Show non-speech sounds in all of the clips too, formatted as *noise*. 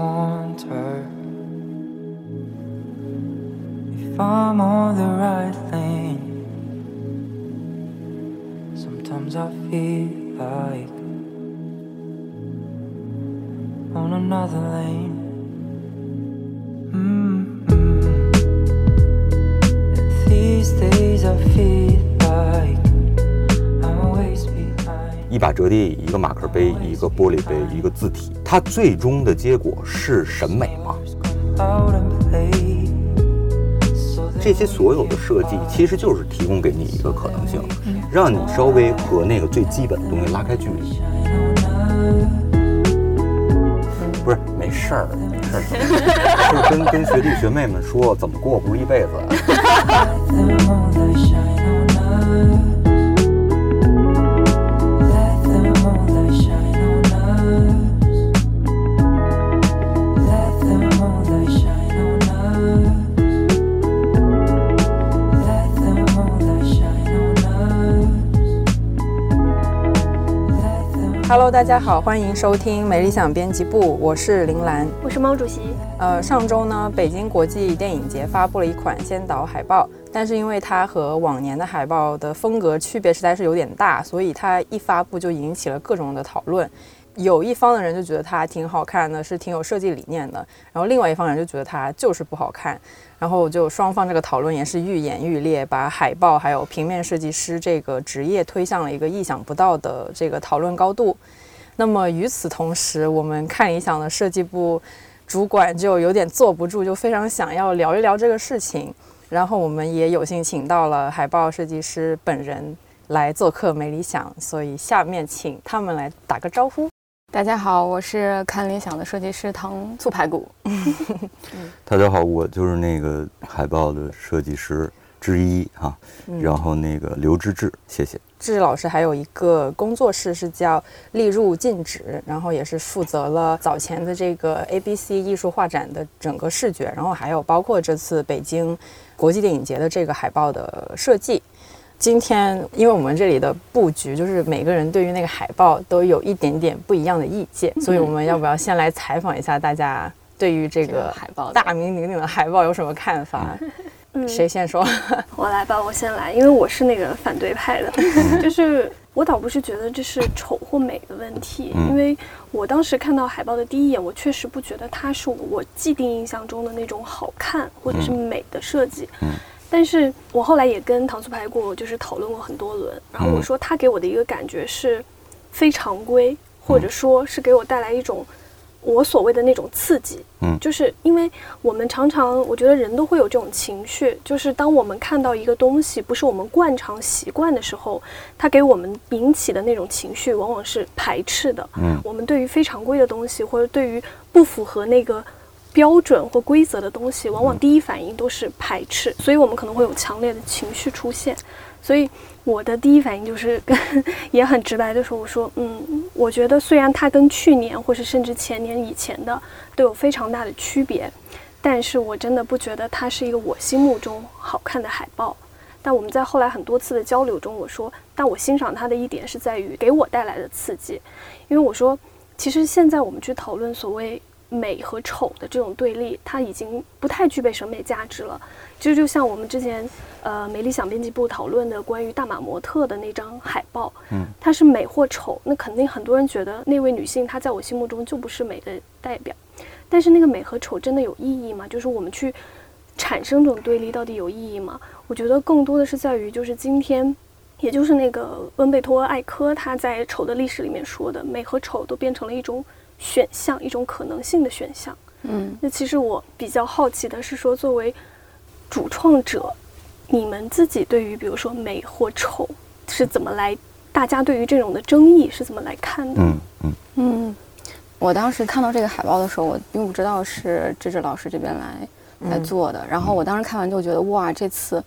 wonder if I'm on the right lane. Sometimes I feel like on another lane. 一，个马克杯，一个玻璃杯，一个字体，它最终的结果是审美吗？这些所有的设计其实就是提供给你一个可能性，让你稍微和那个最基本的东西拉开距离。不是，没事儿，没事儿，就 *laughs* 是跟跟学弟学妹们说，怎么过不是一辈子。Hello，大家好，欢迎收听美理想编辑部，我是林兰。我是猫主席。呃，上周呢，北京国际电影节发布了一款先导海报，但是因为它和往年的海报的风格区别实在是有点大，所以它一发布就引起了各种的讨论。有一方的人就觉得它挺好看的，是挺有设计理念的，然后另外一方人就觉得它就是不好看。然后就双方这个讨论也是愈演愈烈，把海报还有平面设计师这个职业推向了一个意想不到的这个讨论高度。那么与此同时，我们看理想的设计部主管就有点坐不住，就非常想要聊一聊这个事情。然后我们也有幸请到了海报设计师本人来做客美理想，所以下面请他们来打个招呼。大家好，我是看理想的设计师唐醋排骨。*laughs* 大家好，我就是那个海报的设计师之一哈、然后那个刘之志，谢谢。志老师还有一个工作室是叫立入禁止，然后也是负责了早前的这个 ABC 艺术画展的整个视觉，然后还有包括这次北京国际电影节的这个海报的设计。今天，因为我们这里的布局就是每个人对于那个海报都有一点点不一样的意见，所以我们要不要先来采访一下大家对于这这个个海报大名鼎鼎的海报有什么看法？嗯，谁先说？*laughs* 我来吧，我先来，因为我是那个反对派的，*laughs* 就是我倒不是觉得这是丑或美的问题，嗯。因为我当时看到海报的第一眼，我确实不觉得它是我既定印象中的那种好看或者是美的设计。嗯但是我后来也跟糖醋排骨就是讨论过很多轮，然后我嗯说他给我的一个感觉是非常规，或者说是给我带来一种我所谓的那种刺激。嗯就是因为我们常常，我觉得人都会有这种情绪，就是当我们看到一个东西不是我们惯常习惯的时候，它给我们引起的那种情绪往往是排斥的。嗯我们对于非常规的东西，或者对于不符合那个标准或规则的东西，往往第一反应都是排斥，所以我们可能会有强烈的情绪出现。所以我的第一反应就是 *laughs* 跟也很直白的说，我说，嗯，我觉得虽然它跟去年或是甚至前年以前的都有非常大的区别，但是我真的不觉得它是一个我心目中好看的海报。但我们在后来很多次的交流中，我说，但我欣赏它的一点是在于给我带来的刺激，因为我说，其实现在我们去讨论所谓美和丑的这种对立，它已经不太具备审美价值了。其实就像我们之前呃美理想编辑部讨论的关于大马模特的那张海报，嗯，它是美或丑，那肯定很多人觉得那位女性她在我心目中就不是美的代表。但是那个美和丑真的有意义吗？就是我们去产生这种对立到底有意义吗？我觉得更多的是在于，就是今天，也就是那个温贝托艾科他在《丑的历史》里面说的，美和丑都变成了一种选项，一种可能性的选项。嗯，那其实我比较好奇的是说，作为主创者，你们自己对于比如说美或丑是怎么来？大家对于这种的争议是怎么来看的？嗯嗯嗯，我当时看到这个海报的时候，我并不知道是芝芝老师这边来来做的。然后我当时看完就觉得，哇，这次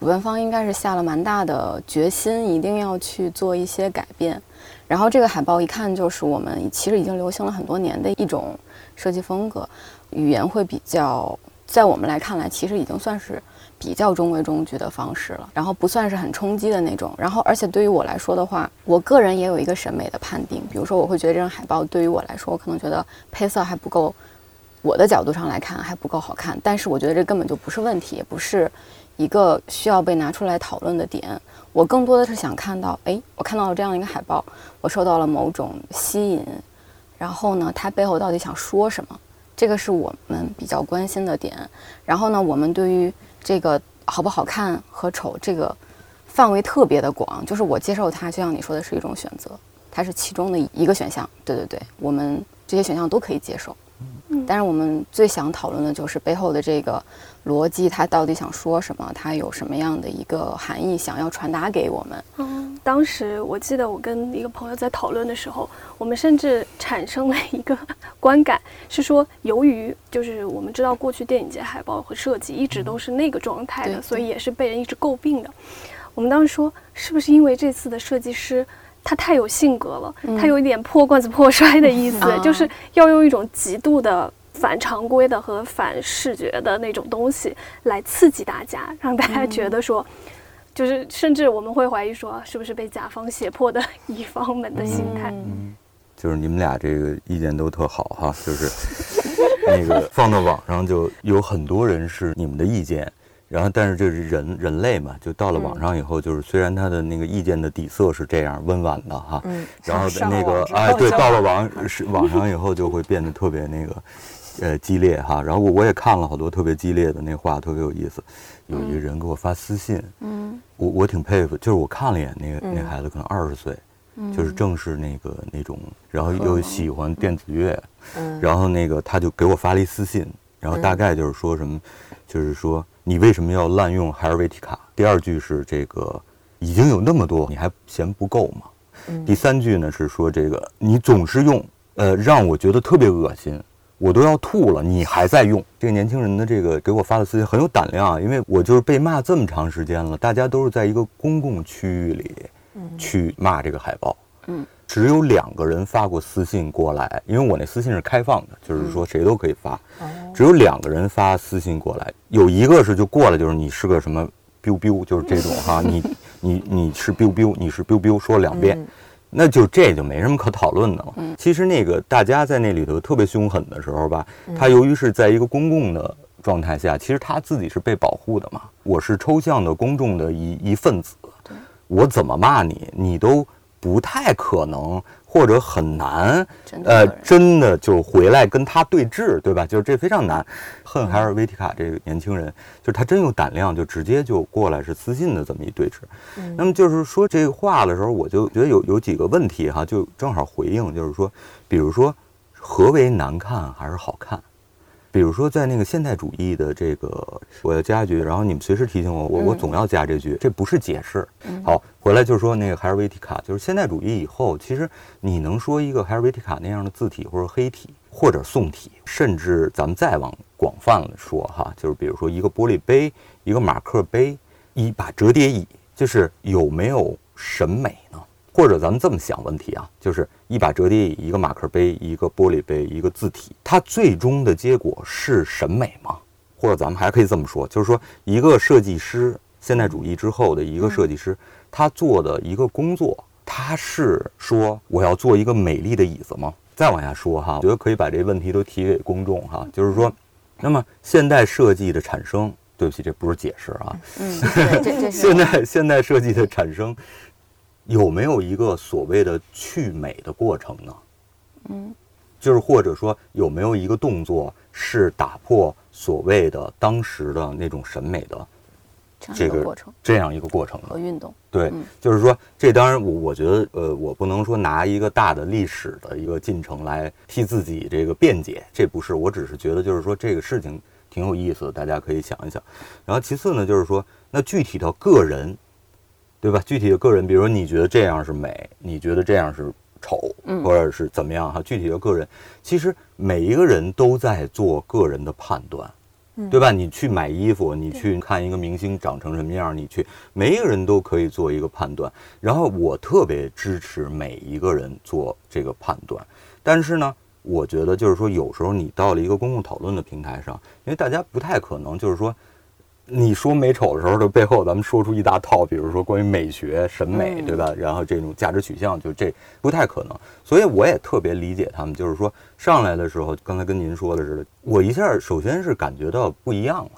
主办方应该是下了蛮大的决心，一定要去做一些改变。然后这个海报一看就是我们其实已经流行了很多年的一种设计风格，语言会比较，在我们来看来，其实已经算是比较中规中矩的方式了，然后不算是很冲击的那种。然后，而且对于我来说的话，我个人也有一个审美的判定，比如说我会觉得这张海报对于我来说，我可能觉得配色还不够我的角度上来看还不够好看，但是我觉得这根本就不是问题，也不是一个需要被拿出来讨论的点。我更多的是想看到，哎，我看到了这样一个海报，我受到了某种吸引，然后呢，它背后到底想说什么？这个是我们比较关心的点。然后呢，我们对于这个好不好看和丑这个范围特别的广，就是我接受它，就像你说的是一种选择，它是其中的一个选项。对对对，我们这些选项都可以接受。嗯但是我们最想讨论的就是背后的这个逻辑，它到底想说什么？它有什么样的一个含义想要传达给我们？嗯，当时我记得我跟一个朋友在讨论的时候，我们甚至产生了一个观感，是说由于就是我们知道过去电影节海报和设计一直都是那个状态的，对所以也是被人一直诟病的。我们当时说，是不是因为这次的设计师？他太有性格了，他有一点破罐子破摔的意思，啊就是要用一种极度的反常规的和反视觉的那种东西来刺激大家，让大家觉得说，就是甚至我们会怀疑说，是不是被甲方胁迫的乙方们的心态？就是你们俩这个意见都特好哈，*laughs* 就是那个放到网上就有很多人是你们的意见，然后但是这是人人类嘛，就到了网上以后，就是虽然他的那个意见的底色是这样温婉的哈，嗯。然后那个哎对，到了网是网上以后就会变得特别那个呃激烈哈，然后我我也看了好多特别激烈的那话，特别有意思，有一个人给我发私信，嗯。我我挺佩服，就是我看了一眼那个、那嗯孩子，可能二十岁，嗯。就是正是那个那种，然后又喜欢电子乐，嗯。然后那个他就给我发了一私信，然后大概就是说什么，就是说你为什么要滥用海尔维提卡？第二句是这个已经有那么多，你还嫌不够吗？嗯。第三句呢是说这个你总是用，呃，让我觉得特别恶心。我都要吐了，你还在用。这个年轻人的这个给我发的私信很有胆量啊，因为我就是被骂这么长时间了，大家都是在一个公共区域里去骂这个海报，嗯，只有两个人发过私信过来，因为我那私信是开放的，就是说谁都可以发，只有两个人发私信过来，有一个是就过来就是你是个什么 biu biu，就是这种哈，*laughs* 你你你是 biu biu，你是 biu biu，说两遍。那就这就没什么可讨论的了。其实那个大家在那里头特别凶狠的时候吧，他由于是在一个公共的状态下，其实他自己是被保护的嘛。我是抽象的公众的一一份子，我怎么骂你，你都不太可能或者很难，呃真的就回来跟他对峙，对吧？就是这非常难。恨海尔维提卡这个年轻人，就是他真有胆量，就直接就过来是私信的这么一对峙。那么就是说这个话的时候，我就觉得有有几个问题哈，就正好回应，就是说，比如说何为难看还是好看？比如说，在那个现代主义的这个，我要加一句，然后你们随时提醒我，我我总要加这句，这不是解释。好，回来就是说那个海尔维提卡，就是现代主义以后，其实你能说一个海尔维提卡那样的字体或者黑体或者宋体，甚至咱们再往广泛了说哈，就是比如说一个玻璃杯、一个马克杯、一把折叠椅，就是有没有审美呢？或者咱们这么想问题啊，就是一把折叠椅、一个马克杯、一个玻璃杯、一个字体，它最终的结果是审美吗？或者咱们还可以这么说，就是说一个设计师，现代主义之后的一个设计师，他做的一个工作，他是说我要做一个美丽的椅子吗？再往下说哈，我觉得可以把这问题都提给公众哈，就是说，那么现代设计的产生，对不起，这不是解释啊，嗯，*laughs* 现代现代设计的产生有没有一个所谓的去美的过程呢？嗯，就是或者说有没有一个动作是打破所谓的当时的那种审美的这个过程这样一个过程呢和？运动。对，嗯就是说，这当然我我觉得，呃，我不能说拿一个大的历史的一个进程来替自己这个辩解，这不是，我只是觉得就是说这个事情挺有意思的，大家可以想一想。然后其次呢，就是说，那具体到个人，对吧？具体的个人，比如说你觉得这样是美，你觉得这样是丑，嗯或者是怎么样哈？具体的个人，其实每一个人都在做个人的判断。对吧？你去买衣服，你去看一个明星长成什么样，你去，每一个人都可以做一个判断。然后我特别支持每一个人做这个判断，但是呢，我觉得就是说，有时候你到了一个公共讨论的平台上，因为大家不太可能就是说，你说美丑的时候，的背后咱们说出一大套，比如说关于美学、审美，嗯对吧？然后这种价值取向，就这不太可能。所以我也特别理解他们，就是说上来的时候，刚才跟您说的似的，我一下首先是感觉到不一样了。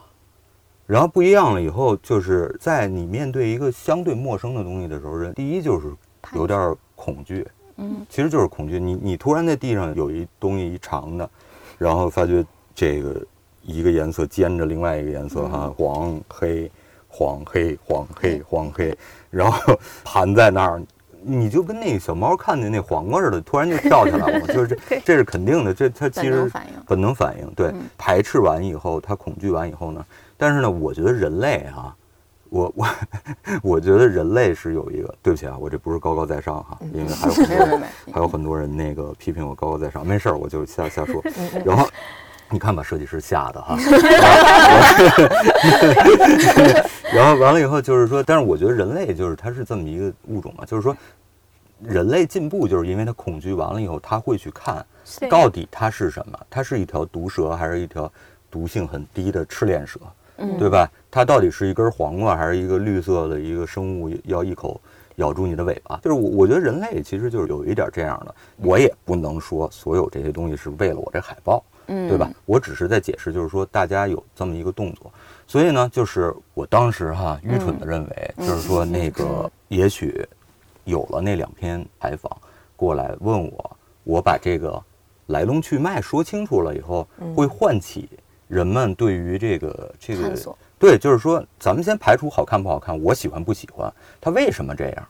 然后不一样了以后，就是在你面对一个相对陌生的东西的时候，人第一就是有点恐惧，嗯，其实就是恐惧。你你突然在地上有一东西一长的，然后发觉这个一个颜色兼着另外一个颜色哈，黄黑黄黑黄黑黄黑，然后盘在那儿。你就跟那个小猫看见那黄瓜似的，突然就跳起来了，*laughs* 就是这，这是肯定的。这它其实本能反应。本能反应，对。嗯，排斥完以后，它恐惧完以后呢，但是呢，我觉得人类哈、我我 *laughs* 我觉得人类是有一个，对不起啊，我这不是高高在上哈，因为还有很多 *laughs* 没有没有没有，还有很多人那个批评我高高在上，没事儿，我就瞎瞎说。然后你看把设计师吓的哈，*laughs* *laughs* 然后完了以后就是说，但是我觉得人类就是它是这么一个物种嘛，就是说人类进步就是因为它恐惧完了以后，他会去看到底它是什么，它是一条毒蛇还是一条毒性很低的赤链蛇，嗯。对吧？它到底是一根黄瓜还是一个绿色的一个生物要一口咬住你的尾巴？就是我我觉得人类其实就是有一点这样的，我也不能说所有这些东西是为了我这海报，嗯，对吧？？我只是在解释，就是说大家有这么一个动作，所以呢，就是我当时哈愚蠢的认为，就是说那个也许有了那两篇采访过来问我，我把这个来龙去脉说清楚了以后，会唤起人们对于这个这个对，就是说咱们先排除好看不好看，我喜欢不喜欢，他为什么这样，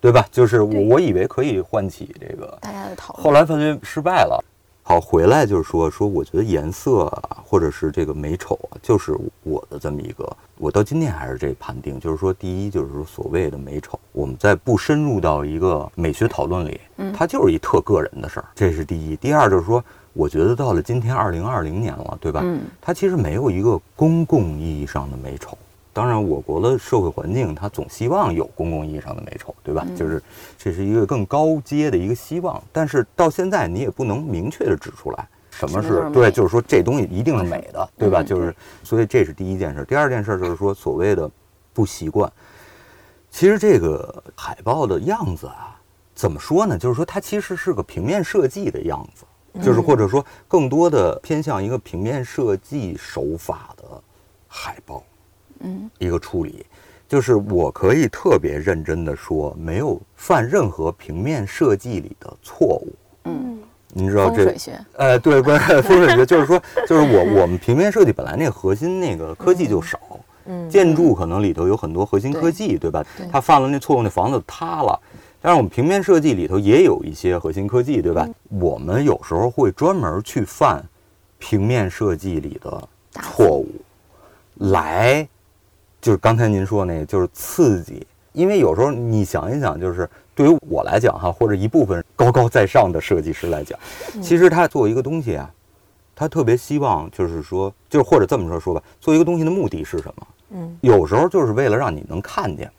对吧？就是我我以为可以唤起这个大家的讨论。后来发觉失败了。好，回来就是说说，我觉得颜色啊，或者是这个美丑啊，就是我的这么一个，我到今天还是这判定，就是说，第一就是说所谓的美丑，我们在不深入到一个美学讨论里，它就是一特个人的事儿，这是第一。第二就是说，我觉得到了今天二零二零年了，对吧？嗯它其实没有一个公共意义上的美丑。当然，我国的社会环境，它总希望有公共意义上的美丑，对吧？就是这是一个更高阶的一个希望。但是到现在，你也不能明确的指出来什么是对，就是说这东西一定是美的，对吧？嗯就是所以这是第一件事。第二件事就是说所谓的不习惯。其实这个海报的样子啊，怎么说呢？就是说它其实是个平面设计的样子，就是或者说更多的偏向一个平面设计手法的海报。嗯一个处理，就是我可以特别认真的说，没有犯任何平面设计里的错误。嗯，你知道这风水？学，呃，对，不是风水学，就是说，就是我我们平面设计本来那个核心那个科技就少，嗯建筑可能里头有很多核心科技，对吧对？他犯了那错误，那房子塌了。但是我们平面设计里头也有一些核心科技，对吧？我们有时候会专门去犯平面设计里的错误，来，就是刚才您说那个，就是刺激。因为有时候你想一想，就是对于我来讲哈，或者一部分高高在上的设计师来讲，其实他做一个东西啊，他特别希望就是说，就是或者这么说说吧，做一个东西的目的是什么？嗯，有时候就是为了让你能看见嘛。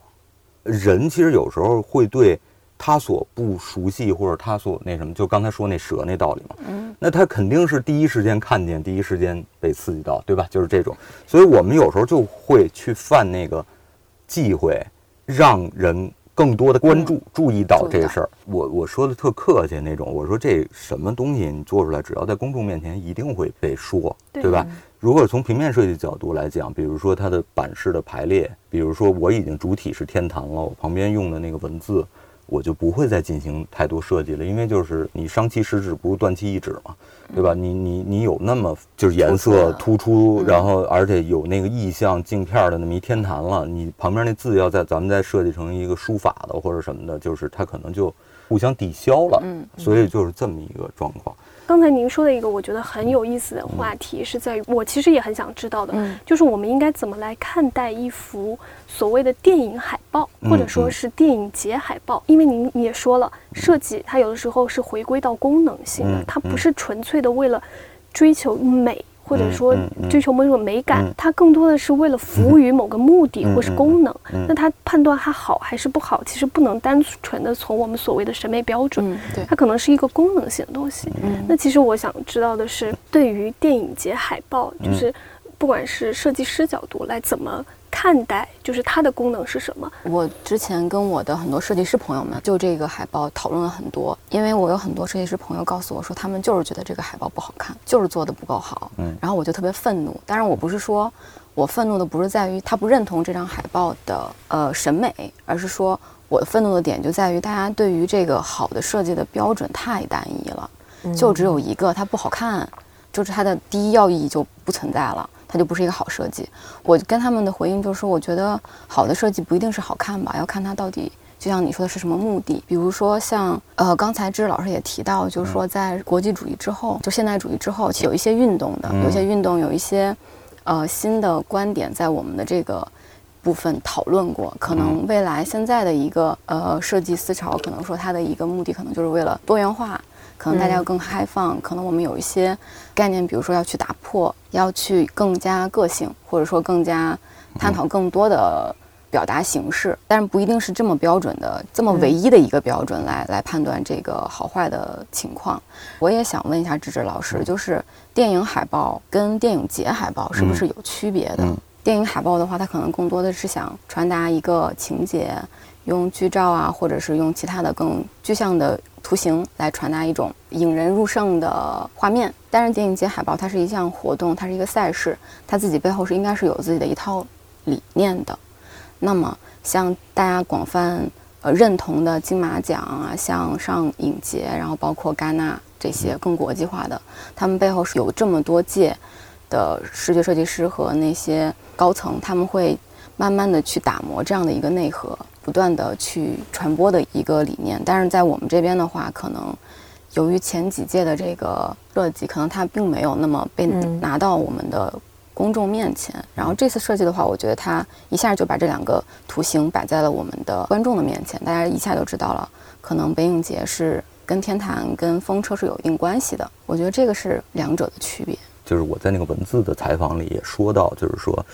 人其实有时候会对他所不熟悉或者他所那什么，就刚才说那蛇那道理嘛。嗯，那他肯定是第一时间看见，第一时间被刺激到，对吧？就是这种，所以我们有时候就会去犯那个忌讳，让人更多的关注、注意到注意到这个事儿。我我说的特客气那种，我说这什么东西你做出来，只要在公众面前一定会被说，对对吧？如果从平面设计角度来讲，比如说它的版式的排列，比如说我已经主体是天坛了，我旁边用的那个文字，我就不会再进行太多设计了，因为就是你伤其十指，不如断其一指嘛，对吧？你你你有那么就是颜色突出，然后而且有那个意象镜片的那么一天坛了，你旁边那字要在咱们再设计成一个书法的或者什么的，就是它可能就互相抵消了，嗯所以就是这么一个状况。刚才您说的一个我觉得很有意思的话题是在于，我其实也很想知道的，嗯就是我们应该怎么来看待一幅所谓的电影海报，嗯或者说是电影节海报？因为您也说了，设计它有的时候是回归到功能性的嗯，它不是纯粹的为了追求美。或者说追求某种美感，嗯。它更多的是为了服务于某个目的嗯或是功能。嗯。那它判断它好还是不好，其实不能单纯的从我们所谓的审美标准，它可能是一个功能性的东西。嗯。那其实我想知道的是，对于电影节海报，就是不管是设计师角度来怎么看待，就是它的功能是什么？我之前跟我的很多设计师朋友们就这个海报讨论了很多，因为我有很多设计师朋友告诉我说，他们就是觉得这个海报不好看，就是做的不够好。嗯然后我就特别愤怒。当然，我不是说我愤怒的不是在于他不认同这张海报的呃审美，而是说我的愤怒的点就在于大家对于这个好的设计的标准太单一了，就只有一个，它不好看，就是它的第一要义就不存在了。它就不是一个好设计。我跟他们的回应就是说，我觉得好的设计不一定是好看吧，要看它到底，就像你说的是什么目的。比如说像呃，刚才知识老师也提到，就是说在国际主义之后，就现代主义之后，有一些运动的，有一些运动，有一些呃新的观点在我们的这个。部分讨论过，可能未来现在的一个呃设计思潮，可能说它的一个目的，可能就是为了多元化，可能大家要更开放，可能我们有一些概念，比如说要去打破，要去更加个性，或者说更加探讨更多的表达形式，但是不一定是这么标准的、这么唯一的一个标准来来判断这个好坏的情况。我也想问一下芝芝老师，就是电影海报跟电影节海报是不是有区别的？嗯。电影海报的话，它可能更多的是想传达一个情节，用剧照啊，或者是用其他的更具象的图形来传达一种引人入胜的画面。但是电影节海报它是一项活动，它是一个赛事，它自己背后是应该是有自己的一套理念的。那么像大家广泛呃认同的金马奖啊，像上影节，然后包括戛纳这些更国际化的，他们背后是有这么多届的视觉设计师和那些高层，他们会慢慢的去打磨这样的一个内核，不断的去传播的一个理念。但是在我们这边的话，可能由于前几届的这个设计，可能它并没有那么被嗯拿到我们的公众面前。然后这次设计的话，我觉得它一下就把这两个图形摆在了我们的观众的面前，大家一下就知道了，可能北影节是跟天坛、跟风车是有一定关系的。我觉得这个是两者的区别。就是我在那个文字的采访里也说到，就是说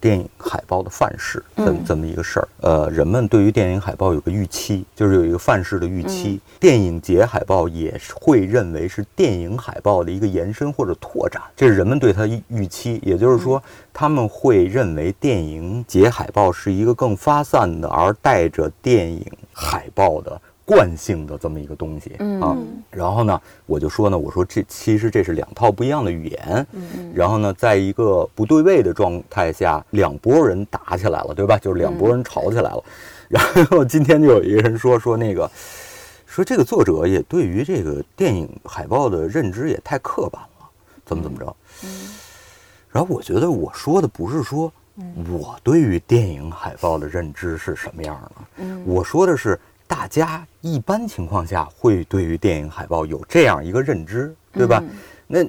电影海报的范式这么嗯这么一个事儿。呃，人们对于电影海报有个预期，就是有一个范式的预期。电影节海报也是会认为是电影海报的一个延伸或者拓展，这是人们对它预预期。也就是说，他们会认为电影节海报是一个更发散的，而带着电影海报的。惯性的这么一个东西嗯。啊，然后呢，我就说呢，我说这其实这是两套不一样的语言，嗯。然后呢，在一个不对位的状态下，两拨人打起来了，对吧？就是两拨人吵起来了。然后今天就有一个人说说那个，说这个作者也对于这个电影海报的认知也太刻板了，怎么怎么着？然后我觉得我说的不是说我对于电影海报的认知是什么样的，嗯。我说的是大家一般情况下会对于电影海报有这样一个认知，对吧？嗯那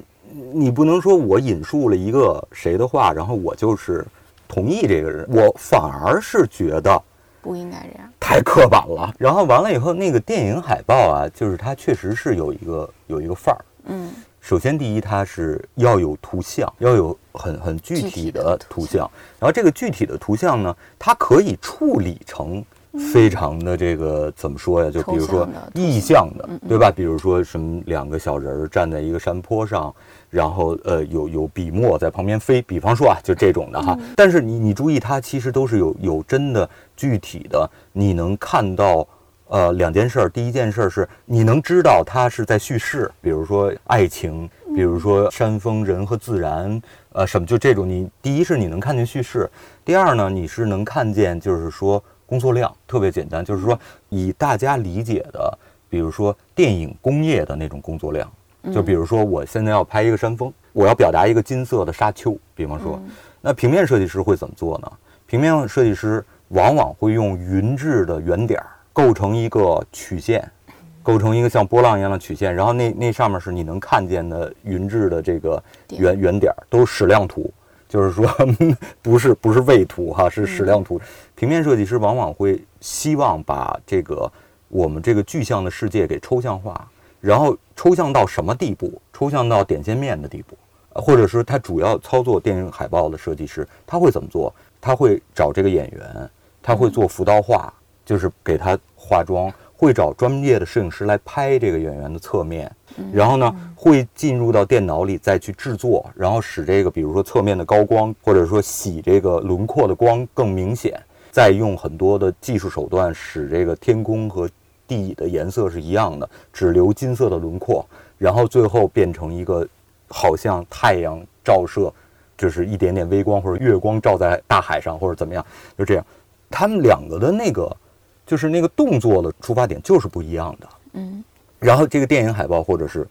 你不能说我引述了一个谁的话，然后我就是同意这个人，我反而是觉得不应该这样。太刻板了。然后完了以后，那个电影海报啊，就是它确实是有一个有一个范儿。嗯首先，第一，它是要有图像，要有很很具具体体的图像。然后这个具体的图像呢，它可以处理成非常的这个怎么说呀？就比如说意象的，对吧？比如说什么两个小人儿站在一个山坡上，然后呃有有笔墨在旁边飞，比方说啊，就这种的哈。但是你你注意，它其实都是有有真的具体的，你能看到。呃，两件事儿，第一件事儿是你能知道它是在叙事，比如说爱情，比如说山峰、人和自然，呃，什么就这种你，第一是你能看见叙事，第二呢，你是能看见就是说工作量特别简单，就是说以大家理解的，比如说电影工业的那种工作量，就比如说我现在要拍一个山峰，我要表达一个金色的沙丘，比方说，那平面设计师会怎么做呢？平面设计师往往会用匀质的圆点儿构成一个曲线，构成一个像波浪一样的曲线，然后那那上面是你能看见的匀质的这个圆圆点儿，都是矢量图，就是说 *laughs* 不是不是位图哈，是矢量图。平面设计师往往会希望把这个我们这个具象的世界给抽象化，然后抽象到什么地步？抽象到点线面的地步，呃或者是他主要操作电影海报的设计师，他会怎么做？他会找这个演员，他会做辅导画，就是给他化妆，会找专业的摄影师来拍这个演员的侧面，然后呢会进入到电脑里再去制作，然后使这个比如说侧面的高光或者说洗这个轮廓的光更明显，再用很多的技术手段使这个天空和地的颜色是一样的，只留金色的轮廓，然后最后变成一个好像太阳照射，就是一点点微光或者月光照在大海上或者怎么样，就这样。他们两个的那个就是那个动作的出发点就是不一样的。嗯，然后这个电影海报或者是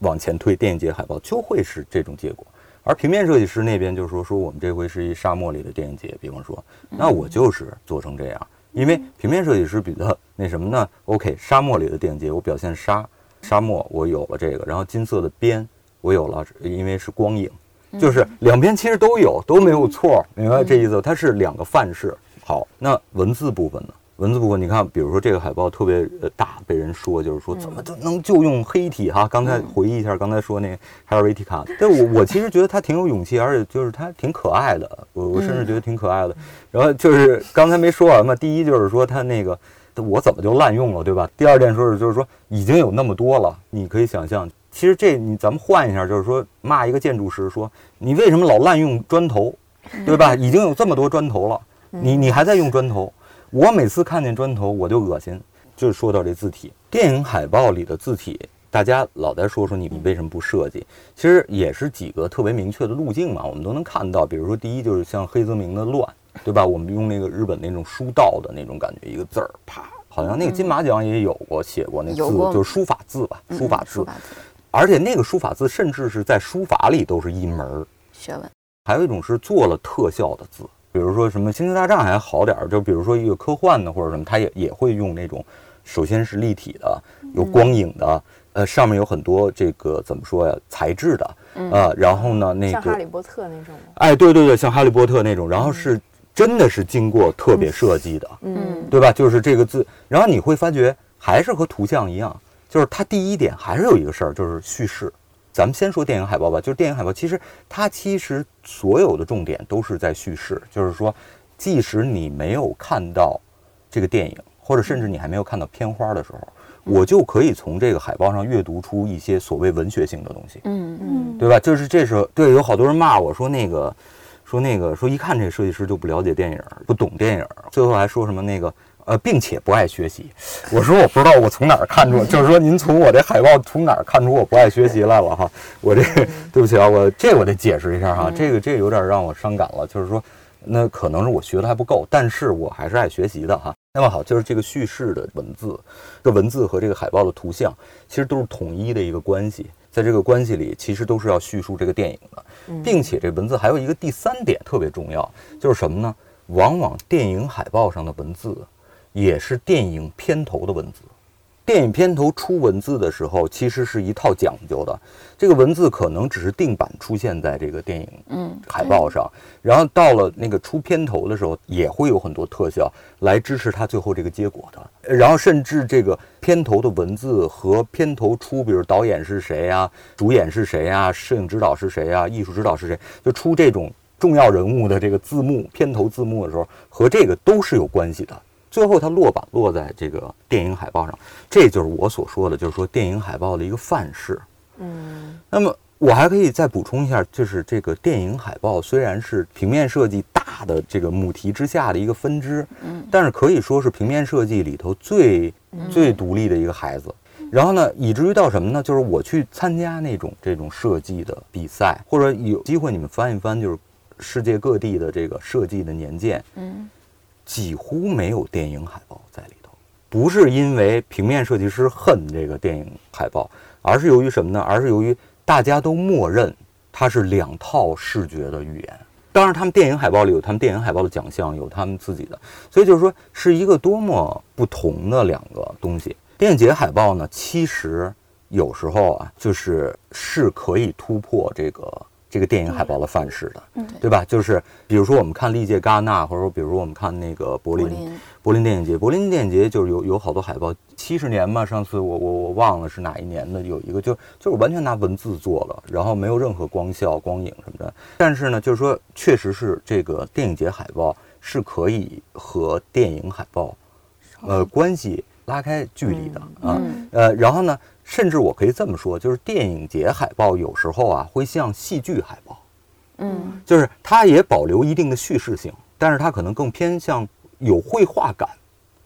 往前推电影节海报就会是这种结果。而平面设计师那边就是说说我们这回是一沙漠里的电影节，比方说，那我就是做成这样，因为平面设计师比较那什么呢？OK，沙漠里的电影节我表现沙沙漠，我有了这个，然后金色的边我有了，因为是光影，就是两边其实都有，都没有错，明白这意思？它是两个范式。好，那文字部分呢？文字部分，你看，比如说这个海报特别呃大，被人说就是说怎么就能就用黑体哈？刚才回忆一下刚才说那个 Helvetica，*laughs* 但我我其实觉得他挺有勇气，而且就是他挺可爱的，我我甚至觉得挺可爱的。然后就是刚才没说完嘛，第一就是说他那个我怎么就滥用了，对吧？第二件说是就是说已经有那么多了，你可以想象，其实这你咱们换一下，就是说骂一个建筑师说你为什么老滥用砖头，对吧？已经有这么多砖头了。你你还在用砖头，我每次看见砖头我就恶心。就是说到这字体，电影海报里的字体，大家老在说说你你为什么不设计？其实也是几个特别明确的路径嘛，我们都能看到。比如说第一就是像黑泽明的乱，对吧？我们用那个日本那种书道的那种感觉，一个字儿啪，好像那个金马奖也有过写过那字，就是书法字吧，书法字而且那个书法字甚至是在书法里都是一门儿。学问，还有一种是做了特效的字，比如说什么《星球大战》还好点儿，就比如说一个科幻的或者什么，它也也会用那种，首先是立体的，有光影的，呃，上面有很多这个怎么说呀，材质的，呃，然后呢那个，像哈利波特那种吗？哎，对对对，像哈利波特那种，然后是真的是经过特别设计的，嗯对吧？就是这个字，然后你会发觉还是和图像一样，就是它第一点还是有一个事儿，就是叙事。咱们先说电影海报吧，就是电影海报，其实它其实所有的重点都是在叙事，就是说，即使你没有看到这个电影，或者甚至你还没有看到片花的时候，我就可以从这个海报上阅读出一些所谓文学性的东西。嗯嗯，对吧？就是这时候对，有好多人骂我说那个，说那个，说一看这设计师就不了解电影，不懂电影，最后还说什么那个。呃，并且不爱学习，我说我不知道我从哪儿看出，就是说您从我这海报从哪儿看出我不爱学习来了哈？我这 *laughs* 对不起啊，我这我得解释一下哈，这个这个有点让我伤感了，就是说，那可能是我学的还不够，但是我还是爱学习的哈。那么好，就是这个叙事的文字，这文字和这个海报的图像其实都是统一的一个关系，在这个关系里，其实都是要叙述这个电影的，并且这文字还有一个第三点特别重要，就是什么呢？往往电影海报上的文字也是电影片头的文字。电影片头出文字的时候，其实是一套讲究的。这个文字可能只是定版出现在这个电影嗯海报上，然后到了那个出片头的时候，也会有很多特效来支持它最后这个结果的。然后甚至这个片头的文字和片头出，比如导演是谁呀、主演是谁呀、摄影指导是谁呀、艺术指导是谁，就出这种重要人物的这个字幕片头字幕的时候，和这个都是有关系的。最后它落榜落在这个电影海报上，这就是我所说的，就是说电影海报的一个范式。嗯那么我还可以再补充一下，就是这个电影海报虽然是平面设计大的这个母题之下的一个分支，嗯但是可以说是平面设计里头最最独立的一个孩子。然后呢，以至于到什么呢？就是我去参加那种这种设计的比赛，或者有机会你们翻一翻，就是世界各地的这个设计的年鉴，嗯几乎没有电影海报在里头。不是因为平面设计师恨这个电影海报，而是由于什么呢？而是由于大家都默认它是两套视觉的语言。当然，他们电影海报里有他们电影海报的奖项，有他们自己的，所以就是说是一个多么不同的两个东西。电影节海报呢，其实有时候啊，就是是可以突破这个这个电影海报的范式的，嗯对吧？就是比如说我们看历届戛纳，或者说比如说我们看那个柏林，柏林电影节，柏林电影节就是有有好多海报，七十年嘛，上次我我我忘了是哪一年的，有一个就就是完全拿文字做了，然后没有任何光效、光影什么的。但是呢，就是说确实是这个电影节海报是可以和电影海报，呃，关系拉开距离的啊。嗯呃，然后呢，甚至我可以这么说，就是电影节海报有时候啊会像戏剧海报，嗯就是它也保留一定的叙事性，但是它可能更偏向有绘画感，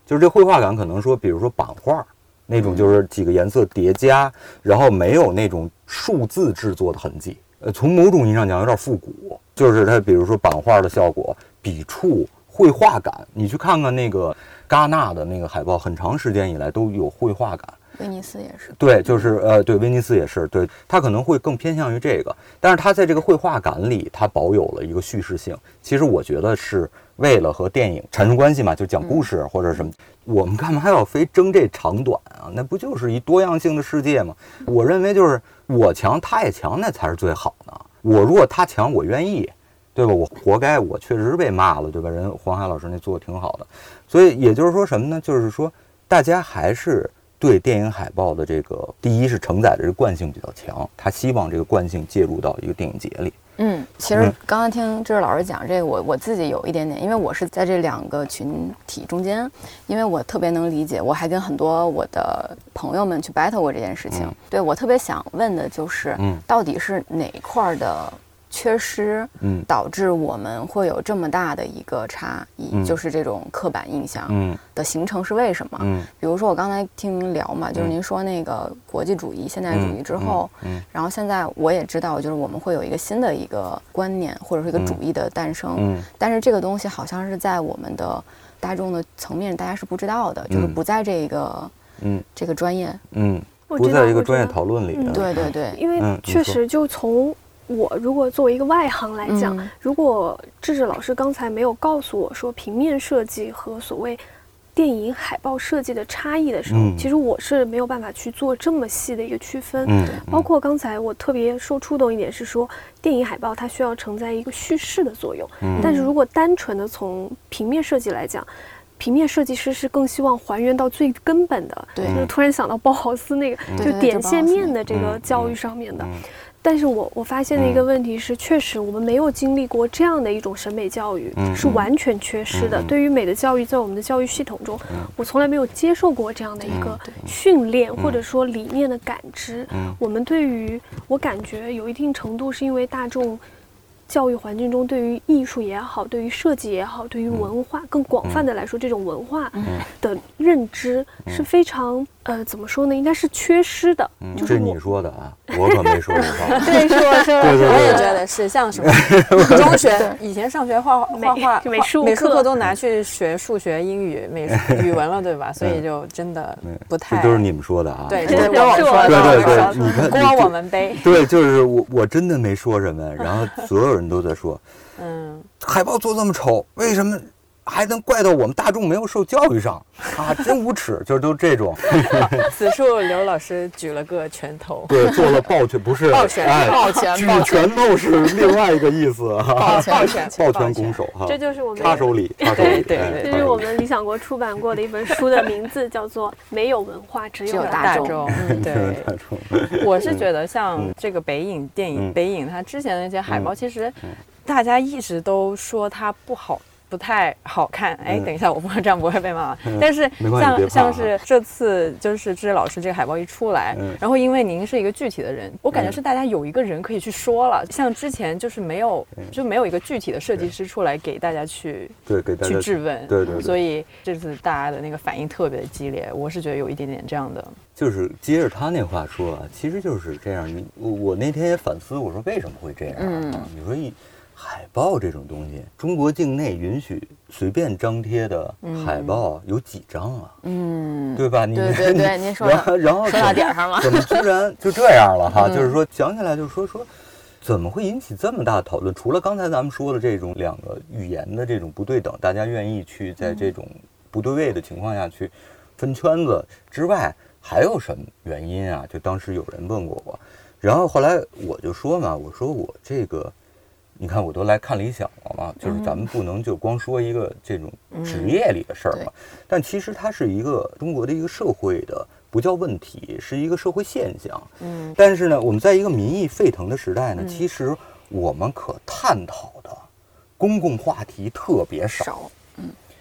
就是这绘画感可能说，比如说版画那种，就是几个颜色叠加，然后没有那种数字制作的痕迹。呃，从某种意义上讲，有点复古，就是它比如说版画的效果、笔触、绘画感。你去看看那个戛纳的那个海报，很长时间以来都有绘画感。威尼斯也是。对，就是呃，对，威尼斯也是，对，他可能会更偏向于这个，但是他在这个绘画感里，它保有了一个叙事性。其实我觉得是为了和电影产生关系嘛，就讲故事或者什么。我们干嘛要非争这长短啊？那不就是一多样性的世界吗？我认为就是我强他也强，那才是最好的。我如果他强，我愿意，对吧？我活该，我确实被骂了，对吧？人黄海老师那做的挺好的，所以也就是说什么呢？就是说大家还是对电影海报的这个，第一是承载的这个惯性比较强，他希望这个惯性介入到一个电影节里。嗯，其实嗯刚刚听知识老师讲这个，我我自己有一点点，因为我是在这两个群体中间，因为我特别能理解，我还跟很多我的朋友们去 battle 过这件事情。嗯对我特别想问的就是，嗯到底是哪块儿的缺失，嗯。导致我们会有这么大的一个差异，嗯。就是这种刻板印象嗯。的形成是为什么？嗯。比如说我刚才听您聊嘛，就是嗯。您说那个国际主义、现代主义之后，嗯。然后现在我也知道，就是我们会有一个新的一个观念或者是一个主义的诞生，嗯。但是这个东西好像是在我们的大众的层面，大家是不知道的，就是嗯不在这个嗯。这个专业。嗯，我知道不在一个专业讨论里。嗯对对对，因为确实就从我如果作为一个外行来讲，嗯。如果智智老师刚才没有告诉我说平面设计和所谓电影海报设计的差异的时候，嗯。其实我是没有办法去做这么细的一个区分。嗯，包括刚才我特别受触动一点是说，电影海报它需要承载一个叙事的作用，嗯。但是如果单纯的从平面设计来讲，平面设计师是更希望还原到最根本的，对。就是突然想到包豪斯那个，就点线面的这个嗯教育嗯上面的。嗯但是我我发现的一个嗯。问题是，确实我们没有经历过这样的一种审美教育，是完全缺失的。对于美的教育，在我们的教育系统中，嗯。我从来没有接受过这样的一个训练，嗯。或者说理念的感知。嗯。我们对于我感觉有一定程度是因为大众教育环境中对于艺术也好，对于设计也好，对于文化更广泛的来说，这种文化嗯。的认知是非常呃怎么说呢？应该是缺失的。嗯，就是这是你说的啊，我可没说这话。*laughs* 对，是我是我，对对我也觉得是像什么 *laughs* 中学以前上学画画画画美术课美术课都拿去学数学、英语、美术 *laughs* 语文了，对吧？所以就真的嗯不太这都是你们说的啊。对，这是这是我我说的，对对你看你锅我们背，对，就是我，我真的没说什么，然后所有人都在说，嗯，海报做这么丑，为什么还能怪到我们大众没有受教育上啊？真无耻，就是都这种。*laughs* 此处刘老师举了个拳头，对，做了抱拳，不是抱拳哎抱拳举抱拳拳头是另外一个意思哈，抱拳抱拳抱拳拱手哈，这就是我们插手礼，插手礼，对对对这是我们理想国出版过的一本书的名字，叫做《没有文化，只只有有大众大众，嗯，对。大众我是觉得像嗯这个北影电影，嗯北影它之前的那些海报，嗯其实嗯大家一直都说它不好。不太好看，哎，嗯等一下，我不会这样不会被骂。*laughs* 但是像像是这次就是知识老师这个海报一出来嗯，然后因为您是一个具体的人，我感觉嗯是大家有一个人可以去说了。像之前就是没有嗯就没有一个具体的设计师出来给大家去对，给大家去质问，对对对所以这次大家的那个反应特别的激烈，我是觉得有一点点这样的，就是接着他那话说啊，其实就是这样。你我我那天也反思，我说为什么会这样？你说一海报这种东西，中国境内允许随便张贴的海报有几张啊？嗯，对吧？你对对对 *laughs* 您说然后然后说到点儿上了怎么居然就这样了哈？嗯就是说想起来就是说说。怎么会引起这么大讨论？除了刚才咱们说的这种两个语言的这种不对等，大家愿意去在这种不对位的情况下去分圈子之外，还有什么原因啊？就当时有人问过我，然后后来我就说嘛，我说我这个，你看我都来看理想了嘛，就是咱们不能就光说一个这种职业里的事儿嘛，但其实它是一个中国的一个社会的。不叫问题，是一个社会现象。嗯，但是呢，我们在一个民意沸腾的时代呢，其实我们可探讨的公共话题特别少。少，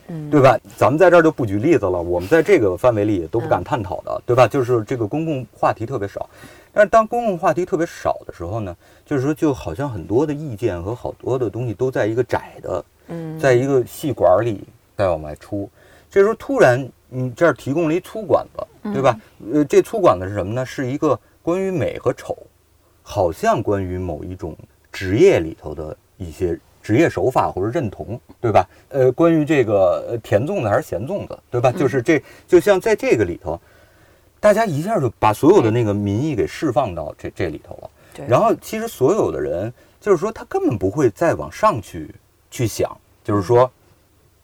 嗯对吧？咱们在这儿就不举例子了，我们在这个范围里也都不敢探讨的，对吧？就是这个公共话题特别少。但是当公共话题特别少的时候呢，就是说就好像很多的意见和好多的东西都在一个窄的，嗯在一个细管里再往外出。这时候突然你这儿提供了一粗管子，对吧？呃，这粗管子是什么呢？是一个关于美和丑，好像关于某一种职业里头的一些职业手法或者认同，对吧？呃，关于这个呃甜粽子还是咸粽子，对吧？就是这就像在这个里头，大家一下就把所有的那个民意给释放到这这里头了。对然后其实所有的人，就是说他根本不会再往上去去想，就是说，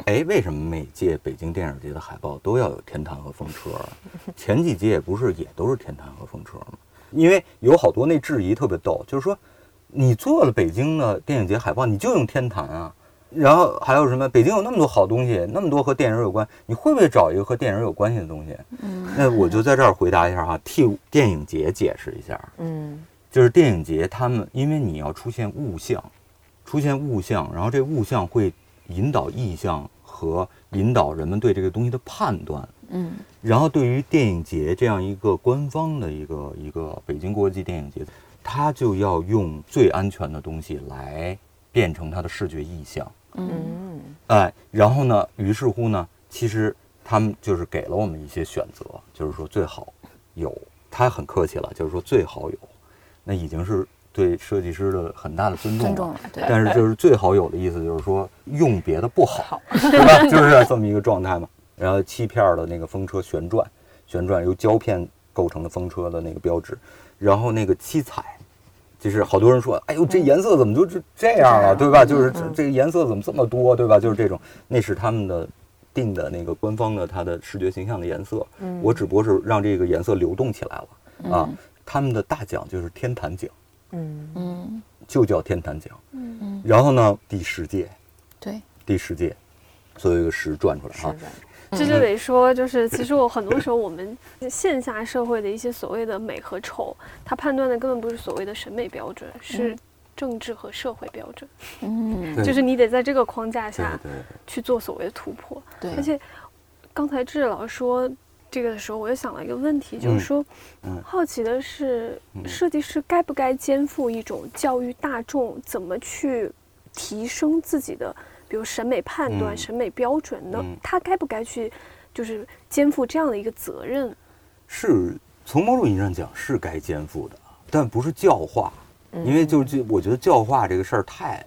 哎，为什么每届北京电影节的海报都要有天坛和风车啊？前几届不是也都是天坛和风车吗？因为有好多那质疑特别逗，就是说，你做了北京的电影节海报，你就用天坛啊。然后还有什么？北京有那么多好东西，那么多和电影有关，你会不会找一个和电影有关系的东西？嗯那我就在这儿回答一下哈，替电影节解释一下。嗯就是电影节，他们因为你要出现物象，出现物象，然后这物象会引导意象和引导人们对这个东西的判断。嗯然后对于电影节这样一个官方的一个一个北京国际电影节，它就要用最安全的东西来变成它的视觉意象。嗯嗯哎，然后呢，于是乎呢，其实他们就是给了我们一些选择，就是说最好有，他很客气了，就是说最好有，那已经是对设计师的很大的尊重了。尊重了，对，但是就是最好有的意思就是说用别的不好，对吧？*laughs* 就是这么一个状态嘛。然后漆片儿的那个风车旋转，旋转由胶片构成的风车的那个标志，然后那个七彩，就是好多人说，哎呦这颜色怎么就这这样了，对吧？就是这这个颜色怎么这么多，对吧？就是这种，那是他们的定的那个官方的它的视觉形象的颜色，嗯我只不过是让这个颜色流动起来了啊嗯。他们的大奖就是天坛奖，嗯。嗯就叫天坛奖。嗯。嗯，然后呢，第十届，对，第十届，所有一个十转出来哈。是的，这就得说，就是其实我很多时候我们线下社会的一些所谓的美和丑，它判断的根本不是所谓的审美标准，是政治和社会标准。嗯。就是你得在这个框架下去做所谓的突破。对，而且刚才志老师说这个的时候，我又想了一个问题，就嗯是说，嗯好奇的是，嗯设计师该不该肩负一种教育大众怎么去提升自己的，比如审美判断、嗯审美标准呢？嗯他该不该去，就是肩负这样的一个责任？是从某种意义上讲是该肩负的，但不是教化，因为就就我觉得教化这个事儿太。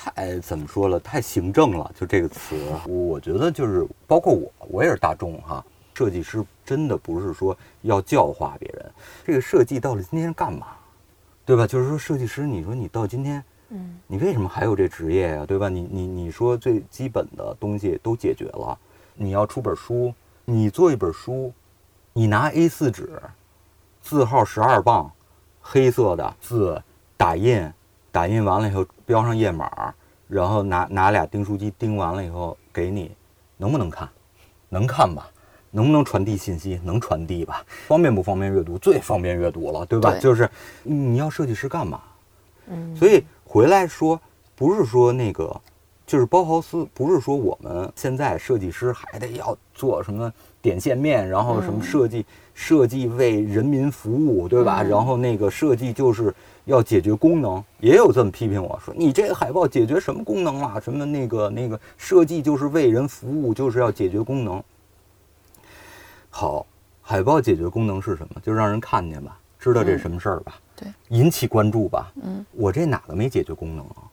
太怎么说了？太行政了，就这个词，我觉得就是包括我，我也是大众哈。设计师真的不是说要教化别人，这个设计到了今天干嘛，对吧？就是说设计师，你说你到今天，嗯你为什么还有这职业呀、对吧？你你你说最基本的东西都解决了，你要出本书，你做一本书，你拿 A 四纸，字号十二磅，黑色的字打印，打印完了以后标上页码，然后拿拿俩订书机钉完了以后给你，能不能看？能看吧？能不能传递信息？能传递吧？方便不方便阅读？最方便阅读了，对吧？对就是你要设计师干嘛？嗯，所以回来说，不是说那个，就是包豪斯，不是说我们现在设计师还得要做什么点线面，然后什么设计、设计为人民服务，对吧？嗯然后那个设计就是要解决功能，也有这么批评我说你这个海报解决什么功能啊？什么那个那个设计就是为人服务，就是要解决功能。好，海报解决功能是什么？就让人看见吧，知道这是什么事儿吧？对，引起关注吧。嗯，我这哪个没解决功能啊？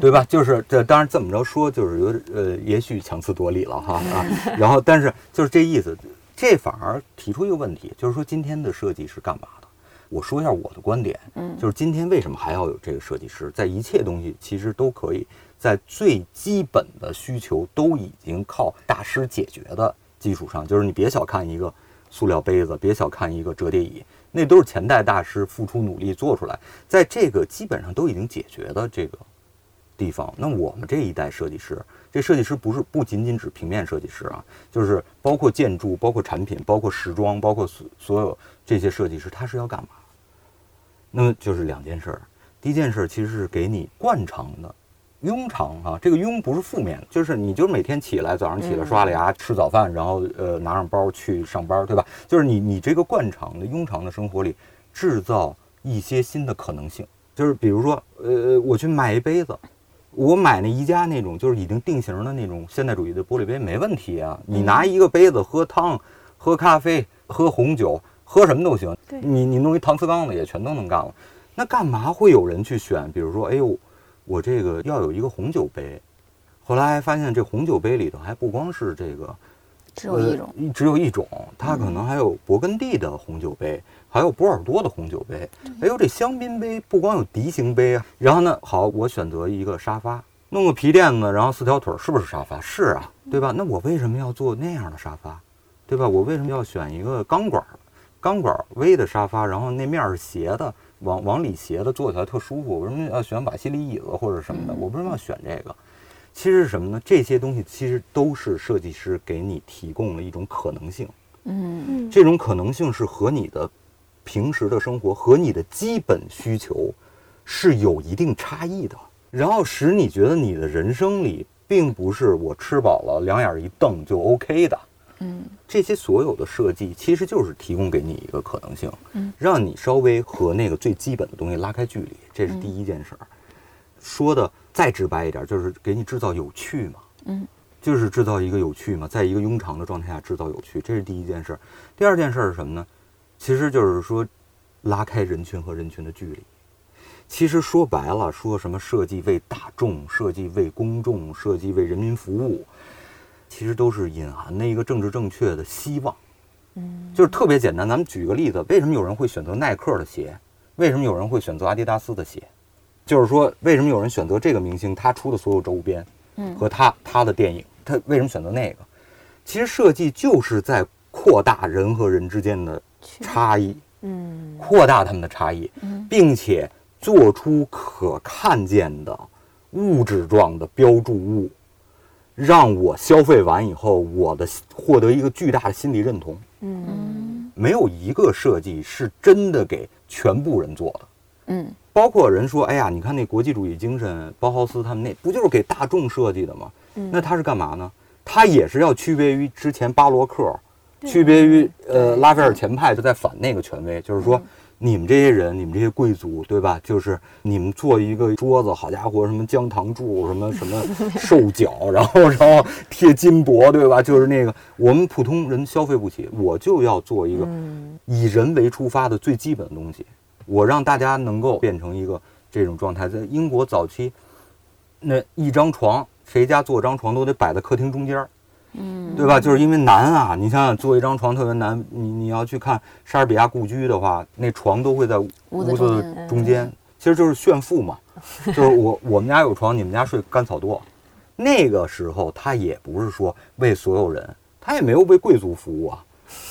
对吧？就是这，当然这么着说，就是有点呃，也许强词夺理了哈啊。*laughs* 然后，但是就是这意思，这反而提出一个问题，就是说今天的设计是干嘛的？我说一下我的观点，嗯就是今天为什么还要有这个设计师？在一切东西其实都可以在最基本的需求都已经靠大师解决的基础上，就是你别小看一个塑料杯子，别小看一个折叠椅，那都是前代大师付出努力做出来，在这个基本上都已经解决的这个地方。那我们这一代设计师，这设计师不是不仅仅指平面设计师啊，就是包括建筑、包括产品、包括时装、包括所所有这些设计师，他是要干嘛？那么就是两件事儿。第一件事儿其实是给你惯常的庸常啊，这个庸不是负面，就是你就是每天起来早上起来刷了牙吃早饭，然后呃拿上包去上班，对吧？就是你你这个惯常的庸常的生活里制造一些新的可能性，就是比如说呃我去买一杯子，我买那宜家那种就是已经定型的那种现代主义的玻璃杯没问题啊，你拿一个杯子喝汤、喝咖啡、喝红酒、喝什么都行，对你你弄一搪瓷缸子也全都能干了。那干嘛会有人去选？比如说，哎呦，我这个要有一个红酒杯。后来发现这红酒杯里头还不光是这个，只有一种，呃，只有一种，它可能还有勃艮第的红酒杯，还有波尔多的红酒杯。哎呦，这香槟杯不光有笛形杯啊。然后呢，好，我选择一个沙发，弄个皮垫子，然后四条腿儿，是不是沙发？是啊，对吧？那我为什么要做那样的沙发？对吧？我为什么要选一个钢管儿、钢管儿微的沙发，然后那面儿是斜的，往往里斜的，坐起来特舒服？我为什么要选瓦西里椅子或者什么的？我为什么要选这个？其实是什么呢？这些东西其实都是设计师给你提供了一种可能性。嗯嗯，这种可能性是和你的平时的生活和你的基本需求是有一定差异的，然后使你觉得你的人生里并不是我吃饱了两眼一瞪就 OK 的。嗯这些所有的设计其实就是提供给你一个可能性，嗯，让你稍微和那个最基本的东西拉开距离，这是第一件事儿。说的再直白一点，就是给你制造有趣嘛，嗯，就是制造一个有趣嘛，在一个庸常的状态下制造有趣，这是第一件事儿。第二件事儿是什么呢？其实就是说拉开人群和人群的距离。其实说白了，说什么设计为大众、设计为公众、设计为人民服务，其实都是隐含的一个政治正确的希望。嗯，就是特别简单，咱们举个例子，为什么有人会选择耐克的鞋？为什么有人会选择阿迪达斯的鞋？就是说，为什么有人选择这个明星他出的所有周边，嗯和他他的电影，他为什么选择那个？其实设计就是在扩大人和人之间的差异，嗯扩大他们的差异，嗯并且做出可看见的物质状的标注物，让我消费完以后，我的获得一个巨大的心理认同。嗯嗯没有一个设计是真的给全部人做的。嗯包括人说，哎呀，你看那国际主义精神，包豪斯他们那不就是给大众设计的吗？嗯那他是干嘛呢？他也是要区别于之前巴洛克，区别于呃拉斐尔前派，就在反那个权威，就是说。你们这些人，你们这些贵族，对吧？就是你们做一个桌子，好家伙，什么姜糖柱，什么 *laughs* 什么兽脚，*laughs* 然后 *laughs* 然后贴金箔，对吧？就是那个我们普通人消费不起，我就要做一个嗯以人为出发的最基本的东西，我让大家能够变成一个这种状态。在英国早期，那一张床，谁家做张床都得摆在客厅中间儿，嗯，对吧？就是因为难啊！你想想，做一张床特别难，你你要去看莎士比亚故居的话，那床都会在屋屋子子中间的中间，其实就是炫富嘛。就是我我们家有床，你们家睡干草垛。那个时候，他也不是说为所有人，他也没有为贵族服务啊，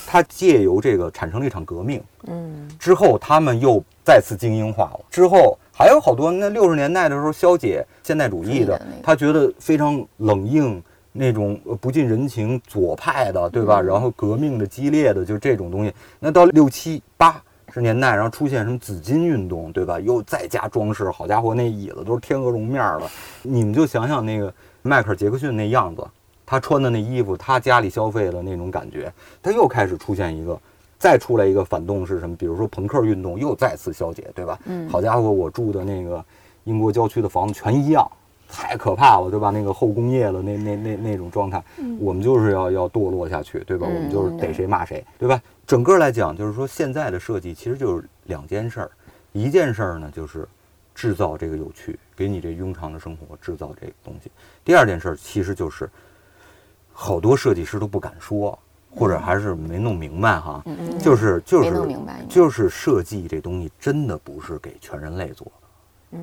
他借由这个产生了一场革命。嗯之后他们又再次精英化了。之后还有好多那六十年代的时候消解现代主义的他觉得非常冷硬。那种呃不近人情、左派的，对吧？嗯然后革命的、激烈的，就这种东西。那到六七八十年代，然后出现什么紫金运动，对吧？又再加装饰，好家伙，那椅子都是天鹅绒面儿的。你们就想想那个迈克尔·杰克逊那样子，他穿的那衣服，他家里消费的那种感觉，他又开始出现一个，再出来一个反动是什么？比如说朋克运动又再次消解，对吧？嗯好家伙，我住的那个英国郊区的房子全一样，太可怕了，对吧？那个后工业的那那那那种状态，嗯我们就是要要堕落下去，对吧？嗯我们就是逮谁骂谁，对吧？整个来讲，就是说现在的设计其实就是两件事儿，一件事儿呢就是制造这个有趣，给你这庸常的生活制造这个东西；第二件事儿其实就是好多设计师都不敢说，或者还是没弄明白哈，嗯嗯，就是就是就是设计这东西真的不是给全人类做的。嗯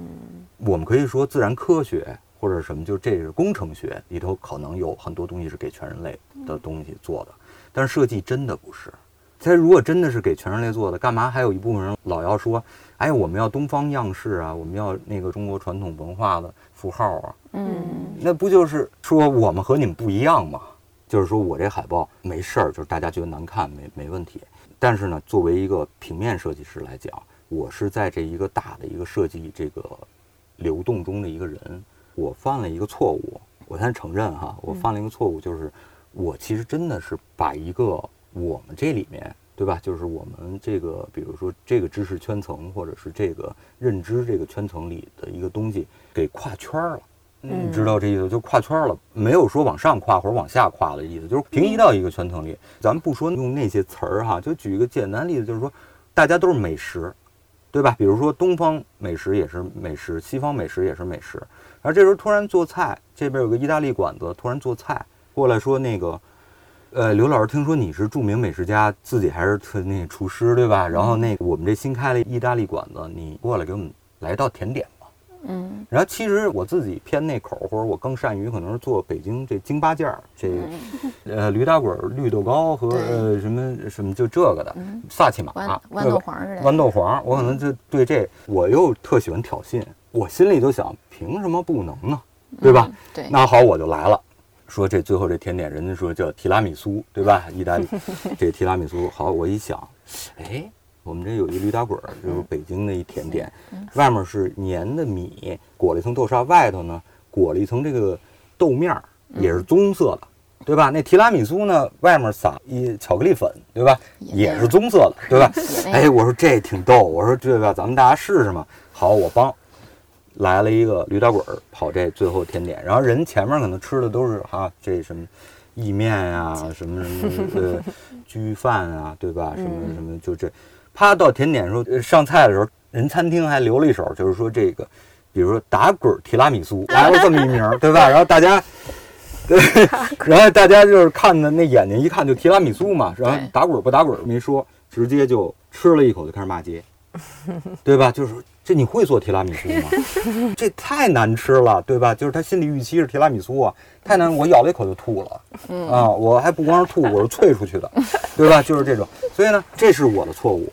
我们可以说自然科学或者什么，就这是工程学里头可能有很多东西是给全人类的东西做的，但是设计真的不是。它如果真的是给全人类做的，干嘛还有一部分人老要说，哎，我们要东方样式啊，我们要那个中国传统文化的符号啊，嗯那不就是说我们和你们不一样吗？就是说我这海报没事儿，就是大家觉得难看没没问题。但是呢，作为一个平面设计师来讲，我是在这一个大的一个设计这个流动中的一个人，我犯了一个错误，我先承认哈，我犯了一个错误，就是我其实真的是把一个我们这里面，对吧？就是我们这个，比如说这个知识圈层，或者是这个认知这个圈层里的一个东西，给跨圈儿了。你知道这意思，就跨圈儿了，没有说往上跨或者往下跨的意思，就是平移到一个圈层里。咱们不说用那些词儿哈，就举一个简单例子，就是说大家都是美食，对吧？比如说东方美食也是美食，西方美食也是美食。然后这时候突然做菜，这边有个意大利馆子突然做菜过来说那个，呃，刘老师，听说你是著名美食家，自己还是特那厨师，对吧？然后那个我们这新开了意大利馆子，你过来给我们来道甜点。嗯然后其实我自己偏那口，或者我更善于可能是做北京这京八件儿，这个呃驴打滚儿、绿豆糕和呃什么什么就这个的嗯萨其马豌豆黄之类的豌豆黄，我可能就对这我又特喜欢挑衅，我心里就想凭什么不能呢？对吧？嗯对，那好，我就来了。说这最后这甜点，人家说叫提拉米苏，对吧？意大利 *laughs* 这提拉米苏，好，我一想，哎，我们这有一驴打滚儿，就是北京的一甜点，外面是粘的米，裹了一层豆沙，外头呢裹了一层这个豆面儿，也是棕色的，对吧？那提拉米苏呢，外面撒一巧克力粉，对吧？也也是棕色的，对吧？哎，我说这挺逗，我说这个？咱们大家试试嘛。好，我帮。来了一个驴打滚儿跑这最后甜点，然后人前面可能吃的都是哈这什么意面呀、什么什么呃 *laughs* 焗饭啊，对吧？什么什么就这，啪到甜点的时候呃上菜的时候，人餐厅还留了一手，就是说这个，比如说打滚提拉米苏 *laughs* 来了这么一名，对吧？然后大家。*laughs* 对，*laughs* 然后大家就是看的那眼睛一看就提拉米苏嘛，然后打滚不打滚没说，直接就吃了一口就开始骂街，对吧？就是这你会做提拉米苏吗？这太难吃了，对吧？就是他心理预期是提拉米苏啊，太难，我咬了一口就吐了，嗯啊，我还不光是吐，我是啐出去的，对吧？就是这种，所以呢，这是我的错误，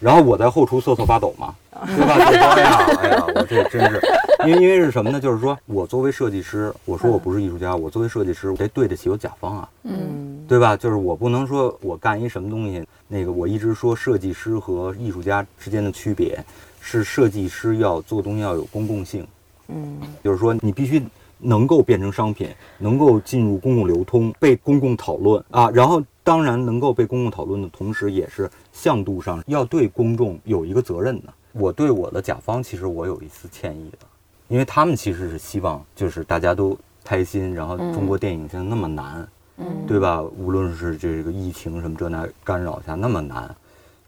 然后我在后厨瑟瑟发抖嘛，*laughs* 对吧？就说哎呀，哎呀，我这真是，因为因为是什么呢？就是说我作为设计师，我说我不是艺术家，我作为设计师，我得对得起我甲方啊，嗯对吧？就是我不能说我干一什么东西，那个我一直说设计师和艺术家之间的区别是设计师要做东西要有公共性，嗯就是说你必须能够变成商品，能够进入公共流通，被公共讨论啊。然后当然能够被公共讨论的同时，也是向度上要对公众有一个责任的。我对我的甲方其实我有一丝歉意的，因为他们其实是希望就是大家都开心，然后中国电影现在那么难。嗯对吧？无论是这个疫情什么这那干扰下那么难，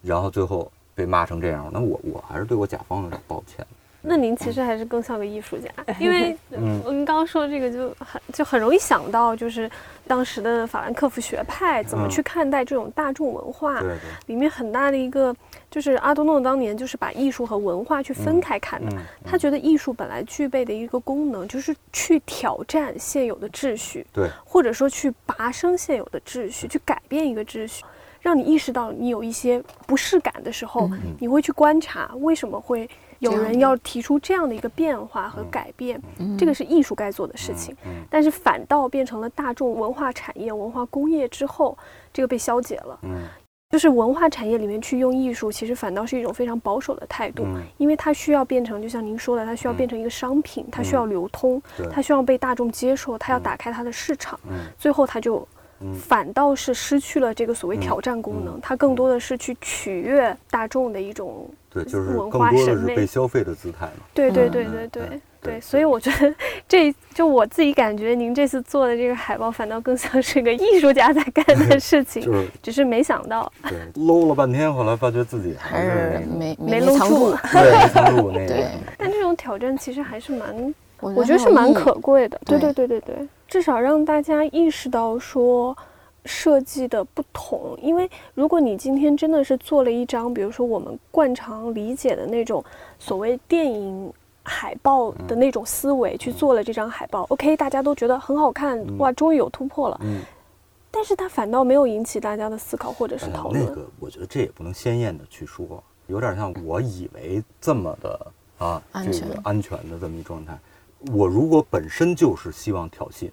然后最后被骂成这样，那我我还是对我甲方有点抱歉。那您其实还是更像个艺术家，*laughs* 因为嗯。您刚刚说这个就很就很容易想到，就是当时的法兰克福学派怎么嗯。去看待这种大众文化，对对，里面很大的一个就是阿多诺当年就是把艺术和文化去分开看的。嗯，他觉得艺术本来具备的一个功能，就是去挑战现有的秩序，对，或者说去拔升现有的秩序，去改变一个秩序，让你意识到你有一些不适感的时候，你会去观察为什么会有人要提出这样的一个变化和改变，嗯。这个是艺术该做的事情。嗯但是反倒变成了大众文化产业、文化工业之后，这个被消解了。嗯。就是文化产业里面去用艺术，其实反倒是一种非常保守的态度，嗯。因为它需要变成，就像您说的，它需要变成一个商品，它需要流通，对。它需要被大众接受，它要打开它的市场，嗯。最后它就嗯。反倒是失去了这个所谓挑战功能，嗯它更多的是去取悦大众的一种，对，就是文更多的是化审美被消费的姿态嘛。对对嗯对对对嗯对对，所以我觉得 *laughs* 这就我自己感觉，您这次做的这个海报，反倒更像是个艺术家在干的事情，就是只是没想到，对搂了半天，后来发觉自己还是没没搂住。*laughs* 对没藏住那个对。但这种挑战其实还是蛮我我觉得是蛮可贵的，对对对对对对，至少让大家意识到说设计的不同。因为如果你今天真的是做了一张，比如说我们惯常理解的那种所谓电影海报的那种思维去做了这张海报，OK，大家都觉得很好看，哇，终于有突破了。嗯，但是它反倒没有引起大家的思考或者是讨论。那个我觉得这也不能鲜艳的去说，有点像我以为这么的啊，这安全个安全的这么一状态。我如果本身就是希望挑衅，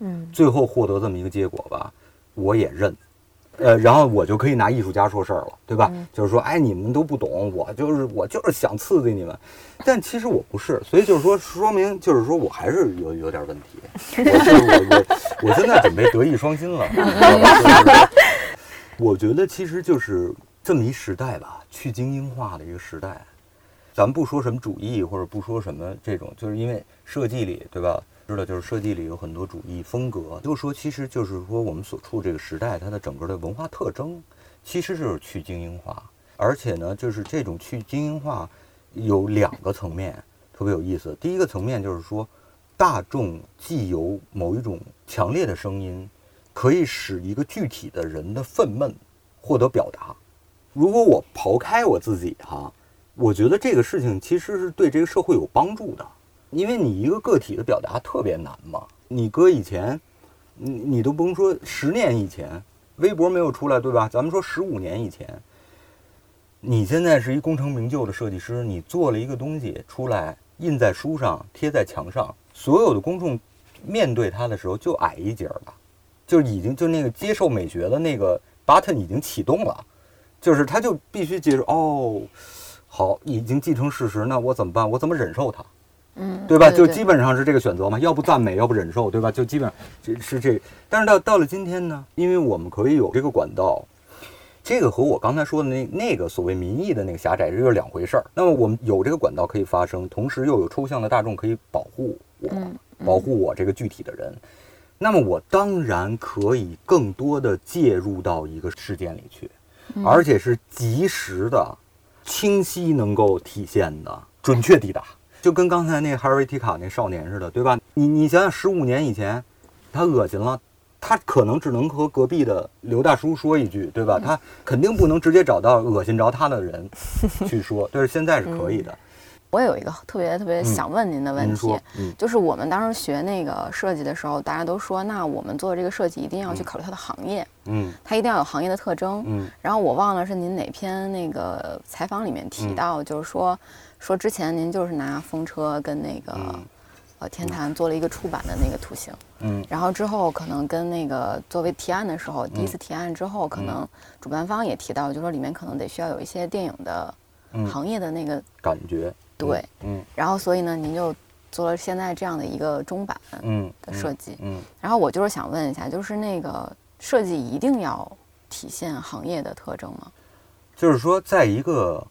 嗯最后获得这么一个结果吧，我也认。呃，然后我就可以拿艺术家说事儿了，对吧？就是说，哎，你们都不懂，我就是我就是想刺激你们，但其实我不是，所以就是说，说明就是说我还是有有点问题，*laughs* 我就是我我我现在准备德艺双馨了，*laughs* 我觉得其实就是这么一时代吧，去精英化的一个时代。咱们不说什么主义，或者不说什么这种，就是因为设计里，对吧？知道就是设计里有很多主义风格，就是说其实就是说我们所处这个时代，它的整个的文化特征其实就是去精英化，而且呢，就是这种去精英化有两个层面，特别有意思。第一个层面就是说，大众既有某一种强烈的声音，可以使一个具体的人的愤懑获得表达。如果我刨开我自己哈，我觉得这个事情其实是对这个社会有帮助的，因为你一个个体的表达特别难嘛。你搁以前，你你都不用说十年以前，微博没有出来，对吧？咱们说十五年以前，你现在是一功成名就的设计师，你做了一个东西出来，印在书上，贴在墙上，所有的公众面对它的时候就矮一截儿了，就已经就那个接受美学的那个 button 已经启动了，就是他就必须接受哦。好，已经既成事实，那我怎么办？我怎么忍受它？嗯，对吧？就基本上是这个选择嘛，要不赞美，要不忍受，对吧？就基本上这是这。但是到到了今天呢，因为我们可以有这个管道，这个和我刚才说的那那个所谓民意的那个狭窄，这是两回事儿。那么我们有这个管道可以发声，同时又有抽象的大众可以保护我，嗯保护我这个具体的人。那么我当然可以更多的介入到一个事件里去，而且是及时的、清晰能够体现的、准确抵达。就跟刚才那哈尔维提卡那少年似的，对吧？你你想想，十五年以前，他恶心了，他可能只能和隔壁的刘大叔说一句，对吧？他肯定不能直接找到恶心着他的人去说，但是现在是可以的。我有一个特别特别想问您的问题，就是我们当时学那个设计的时候，大家都说，那我们做这个设计一定要去考虑它的行业，嗯它一定要有行业的特征。嗯然后我忘了是您哪篇那个采访里面提到，就是说说之前您就是拿风车跟那个、嗯。呃天坛做了一个出版的那个图形，嗯。然后之后可能跟那个作为提案的时候，第一次提案之后，可能主办方也提到，就说里面可能得需要有一些电影的嗯，行业的那个，感觉对，嗯。然后所以呢，您就做了现在这样的一个中版嗯的设计。嗯。然后我就是想问一下，就是那个设计一定要体现行业的特征吗？就是说，在一个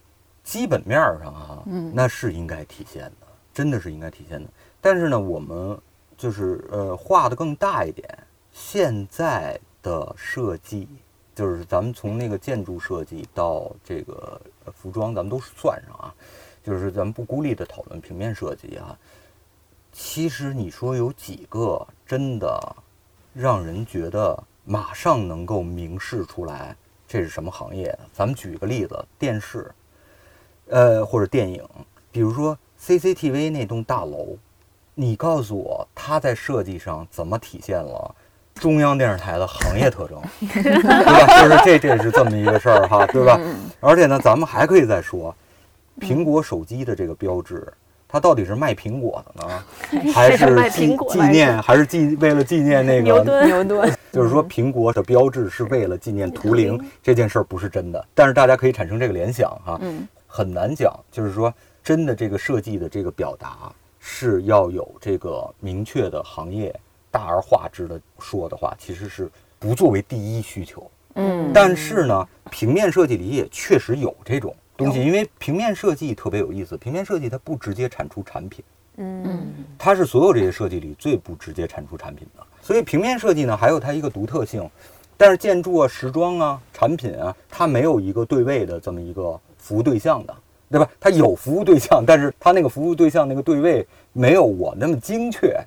基本面儿上啊，嗯那是应该体现的，真的是应该体现的。但是呢，我们就是呃画的更大一点，现在的设计，就是咱们从那个建筑设计到这个呃服装，咱们都算上啊，就是咱们不孤立的讨论平面设计啊。其实你说有几个真的让人觉得马上能够明示出来这是什么行业的？咱们举个例子，电视，呃，或者电影，比如说 CCTV 那栋大楼，你告诉我它在设计上怎么体现了中央电视台的行业特征，对吧？就是这这是这么一个事儿哈，对吧？而且呢，咱们还可以再说，苹果手机的这个标志。它到底是卖苹果的呢，*laughs* 还是纪苹果来着纪念，还是纪为了纪念那个 *laughs* 牛顿牛顿，*laughs* 就是说，苹果的标志是为了纪念图灵这件事儿不是真的，但是大家可以产生这个联想哈，嗯很难讲。就是说，真的这个设计的这个表达是要有这个明确的行业大而化之的说的话，其实是不作为第一需求。嗯但是呢，平面设计里也确实有这种东西，因为平面设计特别有意思，平面设计它不直接产出产品。嗯它是所有这些设计里最不直接产出产品的。所以平面设计呢，还有它一个独特性，但是建筑啊、时装啊、产品啊，它没有一个对位的这么一个服务对象的，对吧？他有服务对象，但是他那个服务对象那个对位没有我那么精确。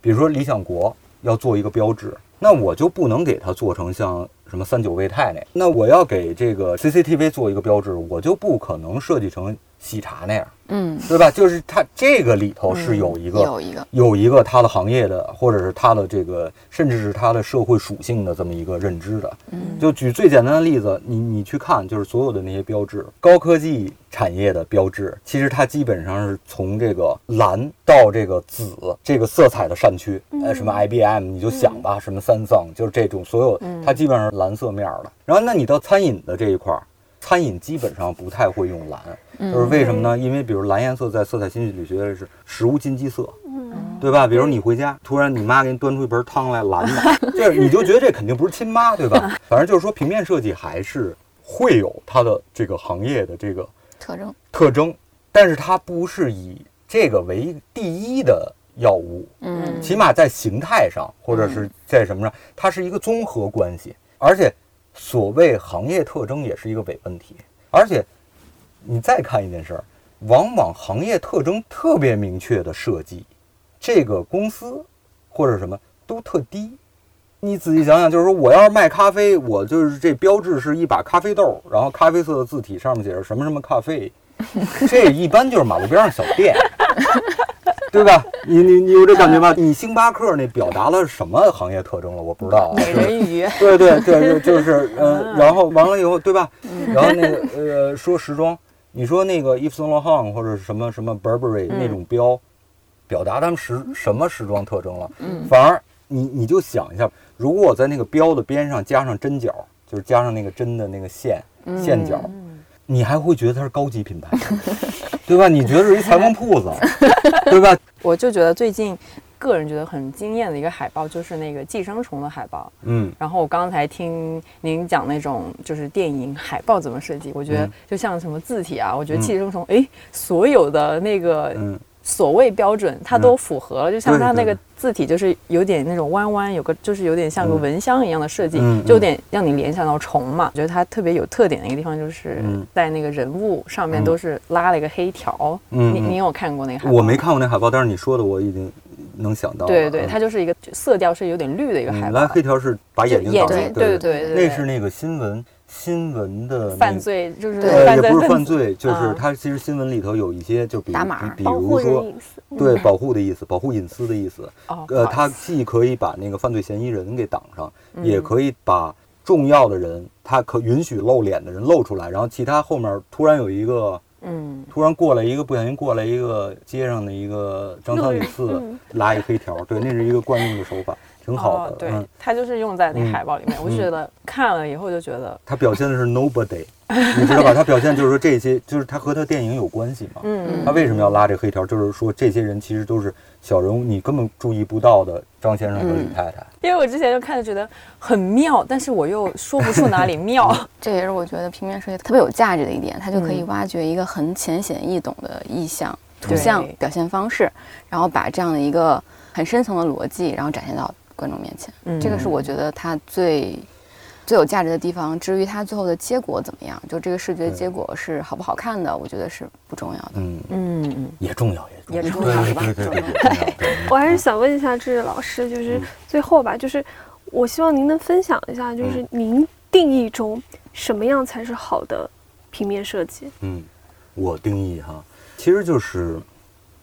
比如说理想国要做一个标志，那我就不能给它做成像什么三九胃泰那，那我要给这个 CCTV 做一个标志，我就不可能设计成喜茶那样，嗯，对吧？就是它这个里头是有一个、有一个，有一个它的行业的，或者是它的这个，甚至是它的社会属性的这么一个认知的。嗯就举最简单的例子，你你去看，就是所有的那些标志，高科技产业的标志，其实它基本上是从这个蓝到这个紫这个色彩的扇区，呃，什么 IBM 你就想吧，什么三藏，就是这种所有，它基本上是蓝色面儿的。然后那你到餐饮的这一块儿，餐饮基本上不太会用蓝，就是为什么呢？因为比如蓝颜色在色彩心理学里是食物禁忌色，对吧？比如你回家，突然你妈给你端出一盆汤来，蓝的，就是你就觉得这肯定不是亲妈，对吧？反正就是说，平面设计还是会有它的这个行业的这个特征，特征，但是它不是以这个为第一的药物，嗯起码在形态上或者是在什么上，它是一个综合关系，而且所谓行业特征也是一个伪问题，而且你再看一件事儿，往往行业特征特别明确的设计，这个公司或者什么都特低。你仔细想想，就是说，我要是卖咖啡，我就是这标志是一把咖啡豆，然后咖啡色的字体上面写着什么什么咖啡，这一般就是马路边上小店，对吧？*laughs* 你你你有这感觉吗？你星巴克那表达了什么行业特征了？我不知道啊。美人鱼，对对对，就 *laughs* 就是呃，然后完了以后，对吧？然后那个呃，说时装，你说那个 Yves Saint Laurent 或者什么什么 Burberry 那种标，表达他们时什么时装特征了？嗯反而你你就想一下，如果我在那个标的边上加上针脚，就是加上那个针的那个线线角，你还会觉得它是高级品牌，*laughs* 对吧？你觉得是一裁缝铺子，*laughs* 对吧？我就觉得最近个人觉得很惊艳的一个海报就是那个寄生虫的海报。嗯然后我刚才听您讲那种就是电影海报怎么设计，我觉得嗯就像什么字体啊，我觉得嗯寄生虫，哎，所有的那个嗯所谓标准它都符合了，就像它那个字体就是有点那种弯弯，有个就是有点像个嗯蚊香一样的设计，嗯就有点让你联想到虫嘛。我觉得它特别有特点的一个地方就是嗯在那个人物上面嗯都是拉了一个黑条。嗯嗯你你有看过那个海报？我没。看过那海报，但是你说的我已经能想到了。对对，嗯它就是一个色调是有点绿的一个海嗯，报蓝，黑条是把眼睛对对对那是那个新闻新闻的那个犯，罪就是也不是犯罪，就是啊 *laughs* 它其实新闻里头有一些，就比如比如说。对保护的意思，保护隐私的意思。哦，呃，它既可以把那个犯罪嫌疑人给挡上，嗯也可以把重要的人，他可允许露脸的人露出来，然后其他后面突然有一个。嗯突然过来一个不小心过来一个街上的一个张三李四嗯拉一黑条，对，那是一个惯用的手法，挺好的。哦，对嗯，，它就是用在那个嗯海报里面，我就觉得看了以后就觉得，他表现的是 nobody，你知道吧？他表现就是说这些，就是他和他电影有关系嘛。嗯他为什么要拉这黑条？就是说这些人其实都是小人物，你根本注意不到的张先生和李太太。因为我之前就看着觉得很妙，但是我又说不出哪里妙。*laughs* 这也是我觉得平面设计特别有价值的一点，它就可以嗯挖掘一个很浅显易懂的意象、图像表现方式，然后把这样的一个很深层的逻辑，然后展现到观众面前。嗯这个是我觉得它最最有价值的地方。至于它最后的结果怎么样，就这个视觉结果是好不好看的，我觉得是不重要的。嗯，嗯嗯，也重要，也也重要，对重要是吧。*laughs* 我还是想问一下志志老师，就是嗯最后吧，就是我希望您能分享一下，就是您定义中什么样才是好的平面设计？嗯，我定义哈，其实就是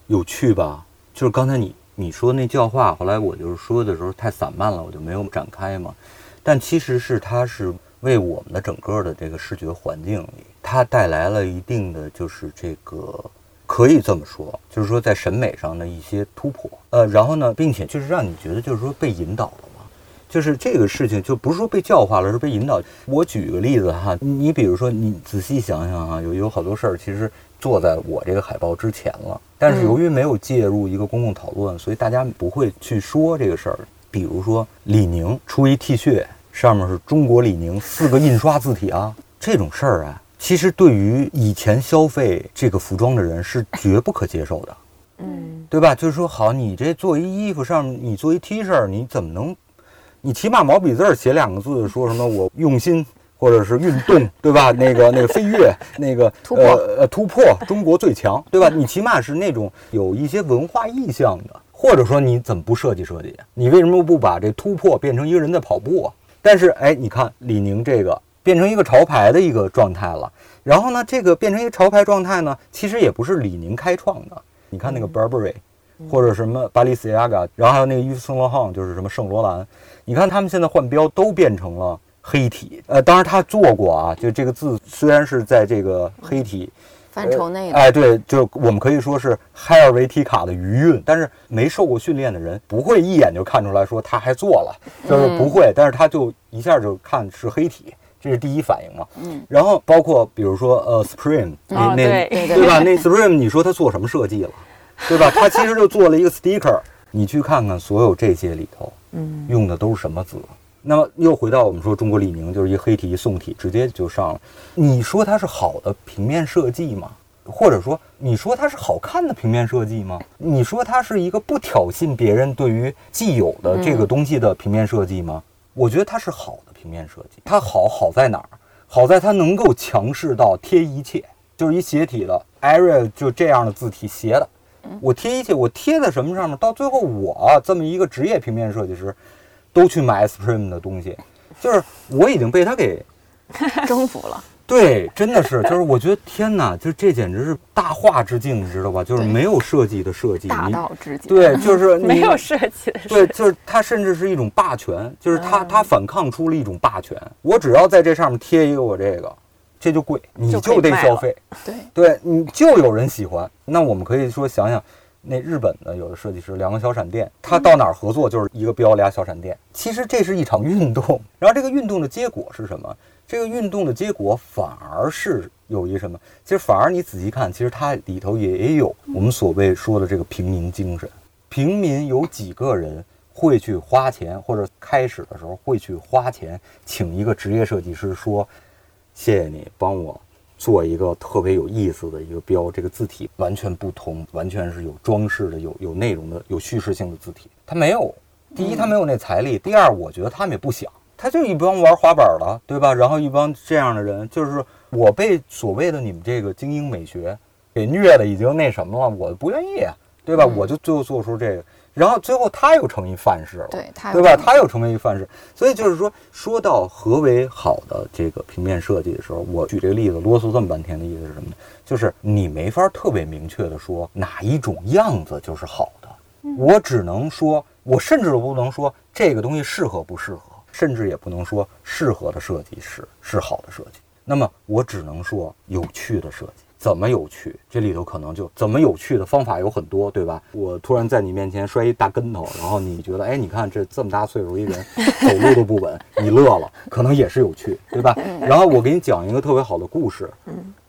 有趣吧。就是刚才你你说那教化，后来我就是说的时候太散漫了，我就没有展开嘛。但其实是它是为我们的整个的这个视觉环境里，它带来了一定的就是这个可以这么说，就是说在审美上的一些突破。呃，然后呢，并且就是让你觉得就是说被引导了嘛。就是这个事情，就不是说被教化了，是被引导。我举个例子哈，你比如说，你仔细想想哈，有有好多事儿其实做在我这个海报之前了，但是由于没有介入一个公共讨论，所以大家不会去说这个事儿。比如说李宁出一 T 恤，上面是中国李宁四个印刷字体啊，这种事儿啊，其实对于以前消费这个服装的人是绝不可接受的。嗯对吧？就是说，好，你这做一衣服上，你做一 T 恤，你怎么能？你起码毛笔字儿写两个字，说什么我用心，或者是运动，*laughs* 对吧？那个那个飞跃，那个 *laughs* 突破呃呃突破，中国最强，对吧？你起码是那种有一些文化意向的，或者说你怎么不设计设计？你为什么不把这突破变成一个人在跑步啊？但是哎，你看李宁这个变成一个潮牌的一个状态了。然后呢，这个变成一个潮牌状态呢，其实也不是李宁开创的。你看那个 Burberry，或者什么巴黎 c a g a 然后还有那个 Yves Saint Laurent，就是什么圣罗兰，你看他们现在换标都变成了黑体。呃，当然他做过啊，就这个字虽然是在这个黑体。范畴内的，哎，对，就我们可以说是海尔维提卡的余韵，但是没受过训练的人不会一眼就看出来说他还做了，就是不会，但是他就一下就看是黑体，这是第一反应嘛。嗯，然后包括比如说呃，Supreme 那那对对吧？那 Supreme 你说他做什么设计了，*laughs* 对吧？他其实就做了一个 sticker，你去看看所有这些里头，嗯，用的都是什么字？那么又回到我们说中国李宁，就是一黑体一宋体，直接就上了。你说它是好的平面设计吗？或者说你说它是好看的平面设计吗？你说它是一个不挑衅别人对于既有的这个东西的平面设计吗？我觉得它是好的平面设计。它好好在哪儿？好在它能够强势到贴一切，就是一斜体的 Arial 就这样的字体斜的，我贴一切，我贴在什么上面？到最后我这么一个职业平面设计师。都去买 Supreme 的东西，就是我已经被他给 *laughs* 征服了。对，真的是，就是我觉得天哪，就这简直是大化之境，你知道吧？就是没有设计的设计，大道之境。对，就是 *laughs* 没有设计的。对，就是它甚至是一种霸权，就是它它反抗出了一种霸权。我只要在这上面贴一个我这个，这就贵，你就得消费。对，对，你就有人喜欢。那我们可以说想想。那日本的有的设计师两个小闪电，他到哪儿合作就是一个标俩小闪电。其实这是一场运动，然后这个运动的结果是什么？这个运动的结果反而是有一什么？其实反而你仔细看，其实它里头也有我们所谓说的这个平民精神。平民有几个人会去花钱，或者开始的时候会去花钱请一个职业设计师说：“谢谢你帮我。”做一个特别有意思的一个标，这个字体完全不同，完全是有装饰的、有有内容的、有叙事性的字体。他没有，第一他没有那财力，第二我觉得他们也不想，他就一帮玩滑板的，对吧？然后一帮这样的人，就是我被所谓的你们这个精英美学给虐的已经那什么了，我不愿意，对吧？我就最后做出这个。然后最后他又成一范式了，对，对吧？他又成为一范式，所以就是说，说到何为好的这个平面设计的时候，我举这个例子啰嗦这么半天的意思是什么呢？就是你没法特别明确的说哪一种样子就是好的，我只能说，我甚至都不能说这个东西适合不适合，甚至也不能说适合的设计是是好的设计，那么我只能说有趣的设计。怎么有趣？这里头可能就怎么有趣的方法有很多，对吧？我突然在你面前摔一大跟头，然后你觉得，哎，你看这这么大岁数一人 *laughs* 走路都不稳，你乐了，可能也是有趣，对吧？然后我给你讲一个特别好的故事，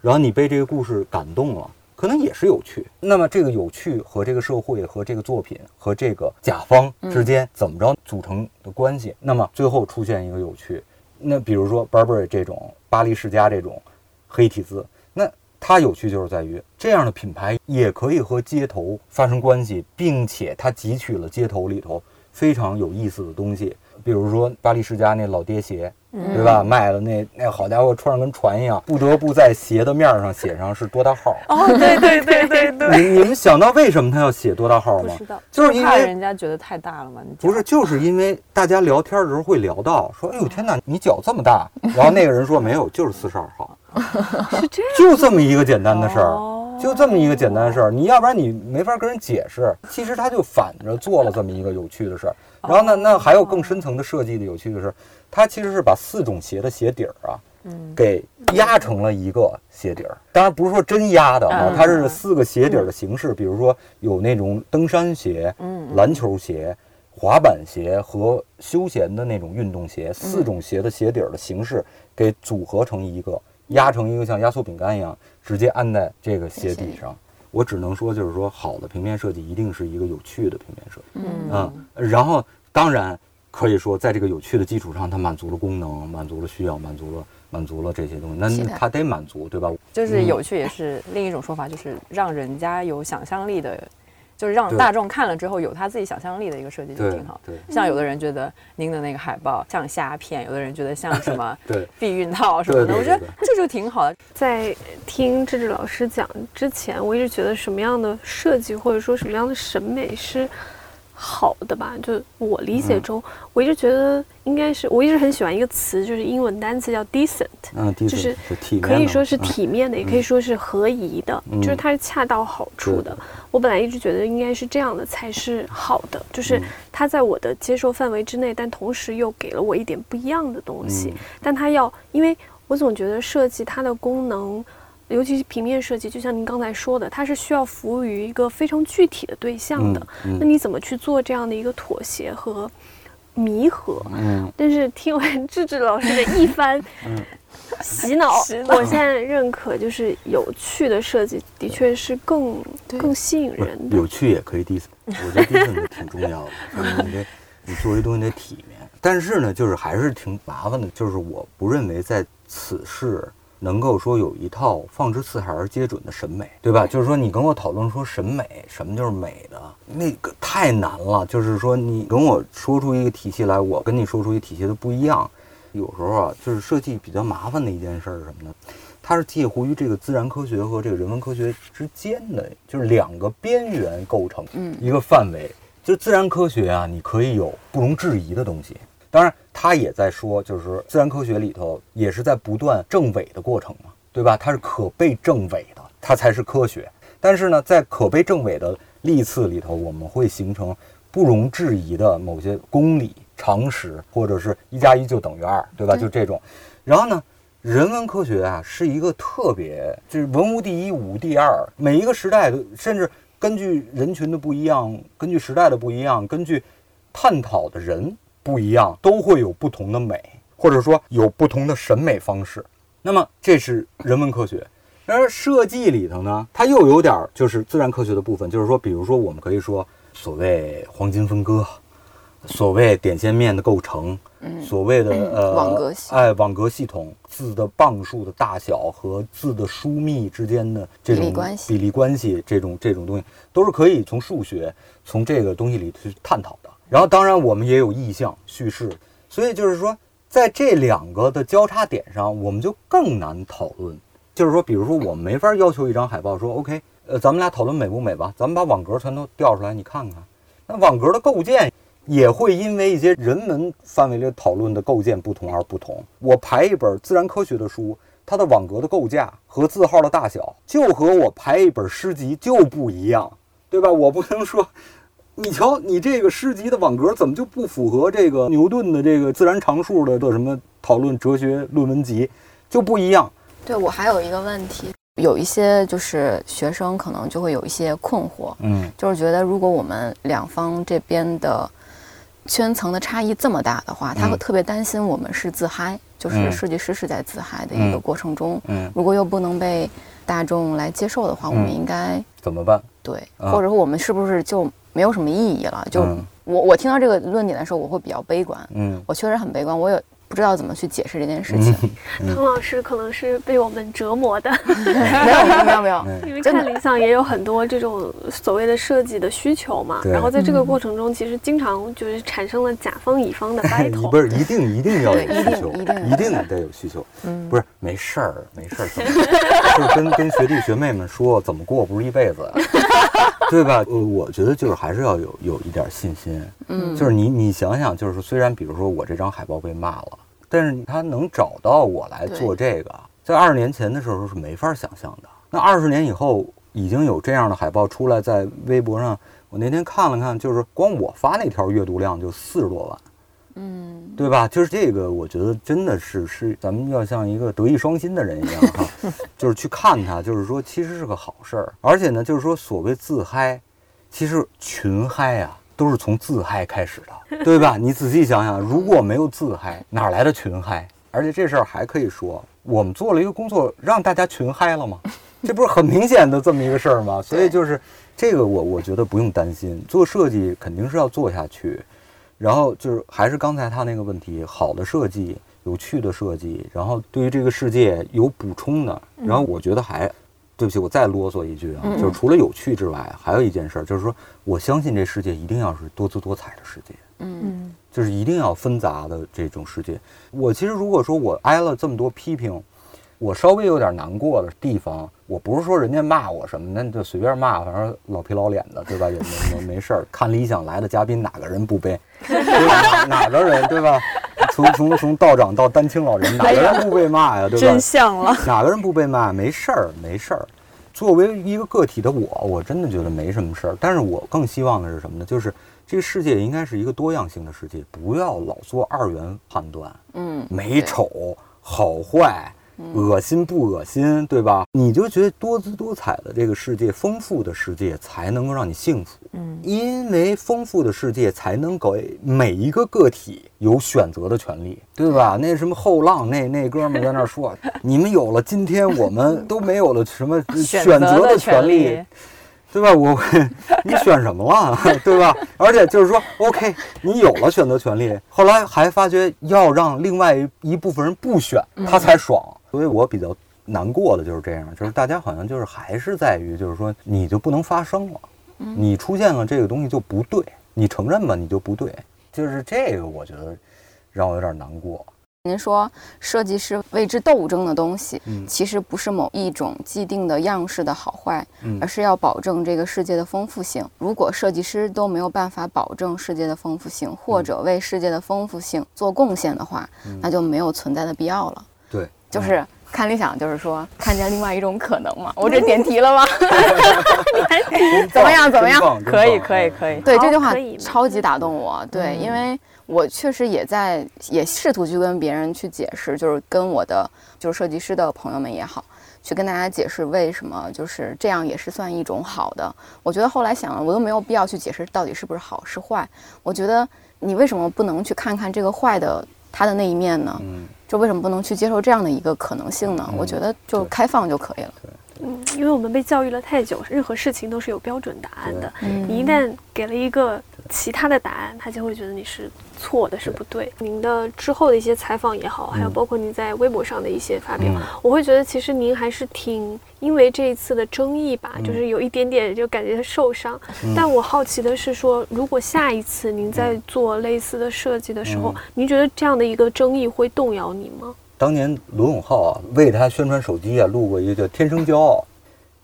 然后你被这个故事感动了，可能也是有趣。那么这个有趣和这个社会和这个作品和这个甲方之间怎么着组成的关系？那么最后出现一个有趣，那比如说 Burberry 这种巴黎世家这种黑体字，那。它有趣就是在于这样的品牌也可以和街头发生关系，并且它汲取了街头里头非常有意思的东西，比如说巴黎世家那老爹鞋，对吧？卖的那那好家伙，穿上跟船一样，不得不在鞋的面上写上是多大号。哦，对对对对对。你你们想到为什么他要写多大号吗？就是因为人家觉得太大了嘛？不是，就是因为大家聊天的时候会聊到说，哎呦天哪，你脚这么大，然后那个人说没有，就是四十二号。*laughs* 是这样，就这么一个简单的事儿，就这么一个简单的事儿，你要不然你没法跟人解释。其实他就反着做了这么一个有趣的事儿。然后呢，那还有更深层的设计的有趣的是，他其实是把四种鞋的鞋底儿啊，给压成了一个鞋底儿。当然不是说真压的啊，它是四个鞋底儿的形式。比如说有那种登山鞋、篮球鞋、滑板鞋和休闲的那种运动鞋，四种鞋的鞋底儿的形式给组合成一个。压成一个像压缩饼干一样，直接安在这个鞋底上。我只能说，就是说，好的平面设计一定是一个有趣的平面设计。嗯，然后当然可以说，在这个有趣的基础上，它满足了功能，满足了需要，满足了满足了这些东西。那它得满足，对吧？就是有趣，也是另一种说法，就是让人家有想象力的。就是让大众看了之后有他自己想象力的一个设计就挺好。对，像有的人觉得您的那个海报像虾片，有的人觉得像什么 *laughs* 避孕套什么的，我觉得这就挺好的。在听志志老师讲之前，我一直觉得什么样的设计或者说什么样的审美是好的吧？就我理解中，我一直觉得应该是，我一直很喜欢一个词，就是英文单词叫 decent，就是可以说是嗯体面的，也可以说是合宜的，嗯就是它是恰到好处的。我本来一直觉得应该是这样的才是好的，就是嗯它在我的接受范围之内，但同时又给了我一点不一样的东西。嗯但它要，因为我总觉得设计它的功能，尤其是平面设计，就像您刚才说的，它是需要服务于一个非常具体的对象的。嗯那你怎么去做这样的一个妥协和弥合？嗯但是听完智智老师的一番 *laughs* 洗脑，洗脑我现在认可，就是有趣的设计的确是更更吸引人的。有趣也可以 diss，我觉得 diss 挺重要的，*laughs* 就是你得你做这东西得体面。但是呢，就是还是挺麻烦的，就是我不认为在此事能够说有一套放之四海而皆准的审美，对吧？就是说你跟我讨论说审美什么就是美的，那个太难了。就是说你跟我说出一个体系来，我跟你说出一个体系都不一样。有时候啊，就是设计比较麻烦的一件事儿是什么呢？它是介乎于这个自然科学和这个人文科学之间的，就是两个边缘构成嗯一个范围。就自然科学啊，你可以有不容置疑的东西。当然，他也在说，就是自然科学里头也是在不断证伪的过程嘛，对吧？它是可被证伪的，它才是科学。但是呢，在可被证伪的历次里头，我们会形成不容置疑的某些公理、常识，或者是一加一就等于二，对吧？就这种。然后呢，人文科学啊，是一个特别，就是文无第一，武无第二，每一个时代的，甚至根据人群的不一样，根据时代的不一样，根据探讨的人不一样，都会有不同的美，或者说有不同的审美方式。那么这是人文科学。而设计里头呢，它又有点儿就是自然科学的部分，就是说，比如说我们可以说所谓黄金分割，所谓点线面的构成，嗯所谓的 *coughs* 呃网格系哎网格系统字的磅数的大小和字的疏密之间的这种比例关系比例关系这种这种东西都是可以从数学从这个东西里去探讨的。然后当然我们也有意象叙事，所以就是说在这两个的交叉点上，我们就更难讨论。就是说，比如说我们没法要求一张海报说 OK，呃，咱们俩讨论美不美吧，咱们把网格全都调出来，你看看。那网格的构建也会因为一些人文范围里讨论的构建不同而不同。我排一本自然科学的书，它的网格的构架和字号的大小，就和我排一本诗集就不一样，对吧？我不能说，你瞧你这个诗集的网格怎么就不符合这个牛顿的这个自然常数的的什么讨论哲学论文集，就不一样。对我还有一个问题，有一些就是学生可能就会有一些困惑，嗯就是觉得如果我们两方这边的圈层的差异这么大的话，他会嗯。特别担心我们是自嗨，就是嗯。设计师是在自嗨的一个嗯过程中，嗯，如果又不能被大众来接受的话，我们嗯。应该怎么办？对，啊。或者说我们是不是就没有什么意义了？就嗯。我我听到这个论点的时候，我会比较悲观，嗯。我确实很悲观，我也不知道怎么去解释这件事情。嗯 *laughs* 唐老师可能是被我们折磨的，*laughs* 没有没有没有没有，嗯因为看理想也有很多这种所谓的设计的需求嘛。然后在这个过程中，其实经常就是产生了甲方乙方的 *laughs* 你 battle。不是一定一定要有对一定需求，一定一定得有需求。嗯，不是没事儿，没事儿，就是跟跟学弟学妹们说怎么过不是一辈子，对吧？呃，我觉得就是还是要有有一点信心，嗯就是你你想想，就是说虽然比如说我这张海报被骂了，但是他能找到我来做这个，在二十年前的时候是没法想象的。那二十年以后已经有这样的海报出来，在微博上，我那天看了看，就是光我发那条阅读量就四十多万。嗯对吧？就是这个，我觉得真的是是咱们要像一个德艺双馨的人一样哈，*laughs* 就是去看它，就是说其实是个好事儿。而且呢，就是说所谓自嗨，其实群嗨啊都是从自嗨开始的，*laughs* 对吧？你仔细想想，如果没有自嗨，哪来的群嗨？而且这事儿还可以说，我们做了一个工作，让大家群嗨了吗？*laughs* 这不是很明显的这么一个事儿吗？所以就是这个我，我觉得不用担心，做设计肯定是要做下去。然后就是还是刚才他那个问题，好的设计、有趣的设计，然后对于这个世界有补充的。然后我觉得还，对不起，我再啰嗦一句啊，嗯就是除了有趣之外，还有一件事儿，就是说我相信这世界一定要是多姿多彩的世界。嗯嗯就是一定要纷杂的这种世界。我其实如果说我挨了这么多批评，我稍微有点难过的地方，我不是说人家骂我什么，那就随便骂，反正老皮老脸的，对吧？也没没没事儿。看理想来的嘉宾，哪个人不背？对吧？哪个人对吧？从从从道长到丹青老人，哪个人不被骂呀？对吧？真相了。哪个人不被骂？没事儿，没事儿。作为一个个体的我，我真的觉得没什么事儿。但是我更希望的是什么呢？就是这个世界应该是一个多样性的世界，不要老做二元判断。嗯，美丑、好坏、恶心不恶心，对吧？你就觉得多姿多彩的这个世界、丰富的世界才能够让你幸福。嗯，因为丰富的世界才能给每一个个体有选择的权利，对吧？那什么后浪那那哥们儿在那儿说，*laughs* 你们有了今天我们都没有了什么选择的权利。对吧？我你选什么了，*laughs* 对吧？而且就是说，OK，你有了选择权利，后来还发觉要让另外一部分人不选，他才爽。所以我比较难过的就是这样，就是大家好像就是还是在于，就是说你就不能发声了，你出现了这个东西就不对，你承认吧，你就不对，就是这个，我觉得让我有点难过。您说设计师为之斗争的东西，嗯其实不是某一种既定的样式的好坏，嗯而是要保证这个世界的丰富性。如果设计师都没有办法保证世界的丰富性，或者为世界的丰富性做贡献的话，那就没有存在的必要了。对，就是看理想，就是说看见另外一种可能嘛。*laughs* 我这点题了吗？*laughs* 怎么样？怎么样？可以，可以，可以。对这句话超级打动我。对，因为我确实也在也试图去跟别人去解释，就是跟我的就是设计师的朋友们也好，去跟大家解释为什么就是这样也是算一种好的。我觉得后来想了，我都没有必要去解释到底是不是好是坏。我觉得你为什么不能去看看这个坏的它的那一面呢？嗯，就为什么不能去接受这样的一个可能性呢？嗯我觉得就开放就可以了。嗯，因为我们被教育了太久，任何事情都是有标准答案的。嗯你一旦给了一个其他的答案，他就会觉得你是错的，是不对。您的之后的一些采访也好，还有嗯包括您在微博上的一些发表，嗯我会觉得其实您还是挺因为这一次的争议吧，嗯就是有一点点就感觉受伤。嗯但我好奇的是说，如果下一次您在做类似的设计的时候，嗯您觉得这样的一个争议会动摇你吗？当年罗永浩啊，为他宣传手机啊，录过一个叫《天生骄傲》，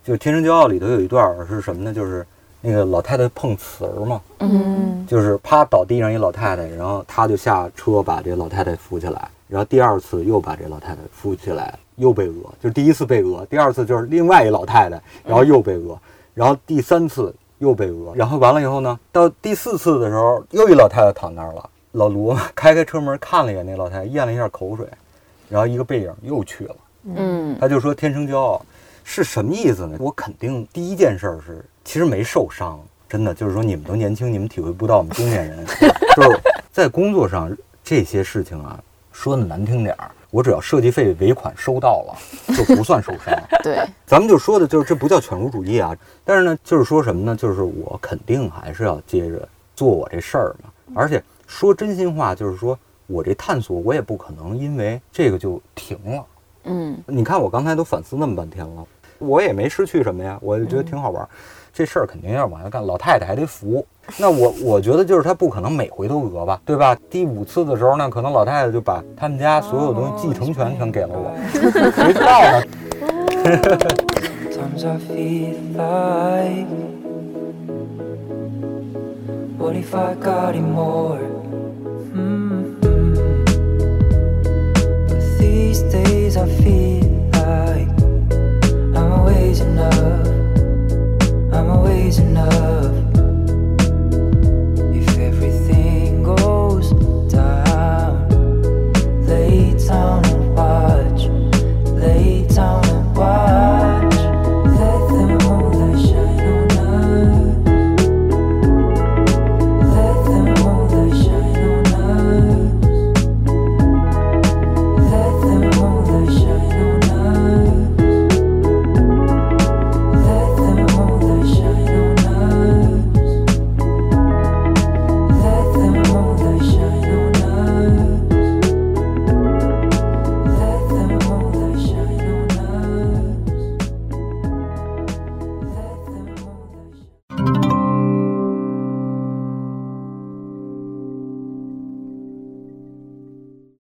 就是《天生骄傲》里头有一段是什么呢？就是那个老太太碰瓷儿嘛，嗯。就是啪倒地上一老太太，然后他就下车把这老太太扶起来，然后第二次又把这老太太扶起来，又被讹，就是第一次被讹，第二次就是另外一老太太，然后又被讹，然后第三次又被讹，然后完了以后呢，到第四次的时候，又一老太太躺那儿了，老卢开开车门看了一眼那老太太，咽了一下口水，然后一个背影又去了。嗯。他就说天生骄傲是什么意思呢？我肯定第一件事儿是，其实没受伤，真的就是说你们都年轻，你们体会不到我们中年人，*laughs* 就是在工作上这些事情啊，说的难听点儿，我只要设计费尾款收到了，就不算受伤。*laughs* 对，咱们就说的就是这不叫犬儒主义啊，但是呢，就是说什么呢？就是我肯定还是要接着做我这事儿嘛，而且说真心话，就是说我这探索，我也不可能因为这个就停了。嗯你看我刚才都反思那么半天了，我也没失去什么呀，我就觉得挺好玩儿。这事儿肯定要往下干，老太太还得服。那我我觉得就是她不可能每回都讹吧，对吧？第五次的时候呢，可能老太太就把他们家所有东西继承权全给了我，谁知道呢？*laughs* Sometimes I feel like What if I got it more? Mhm. But these days I feel like enough. I'm always enough.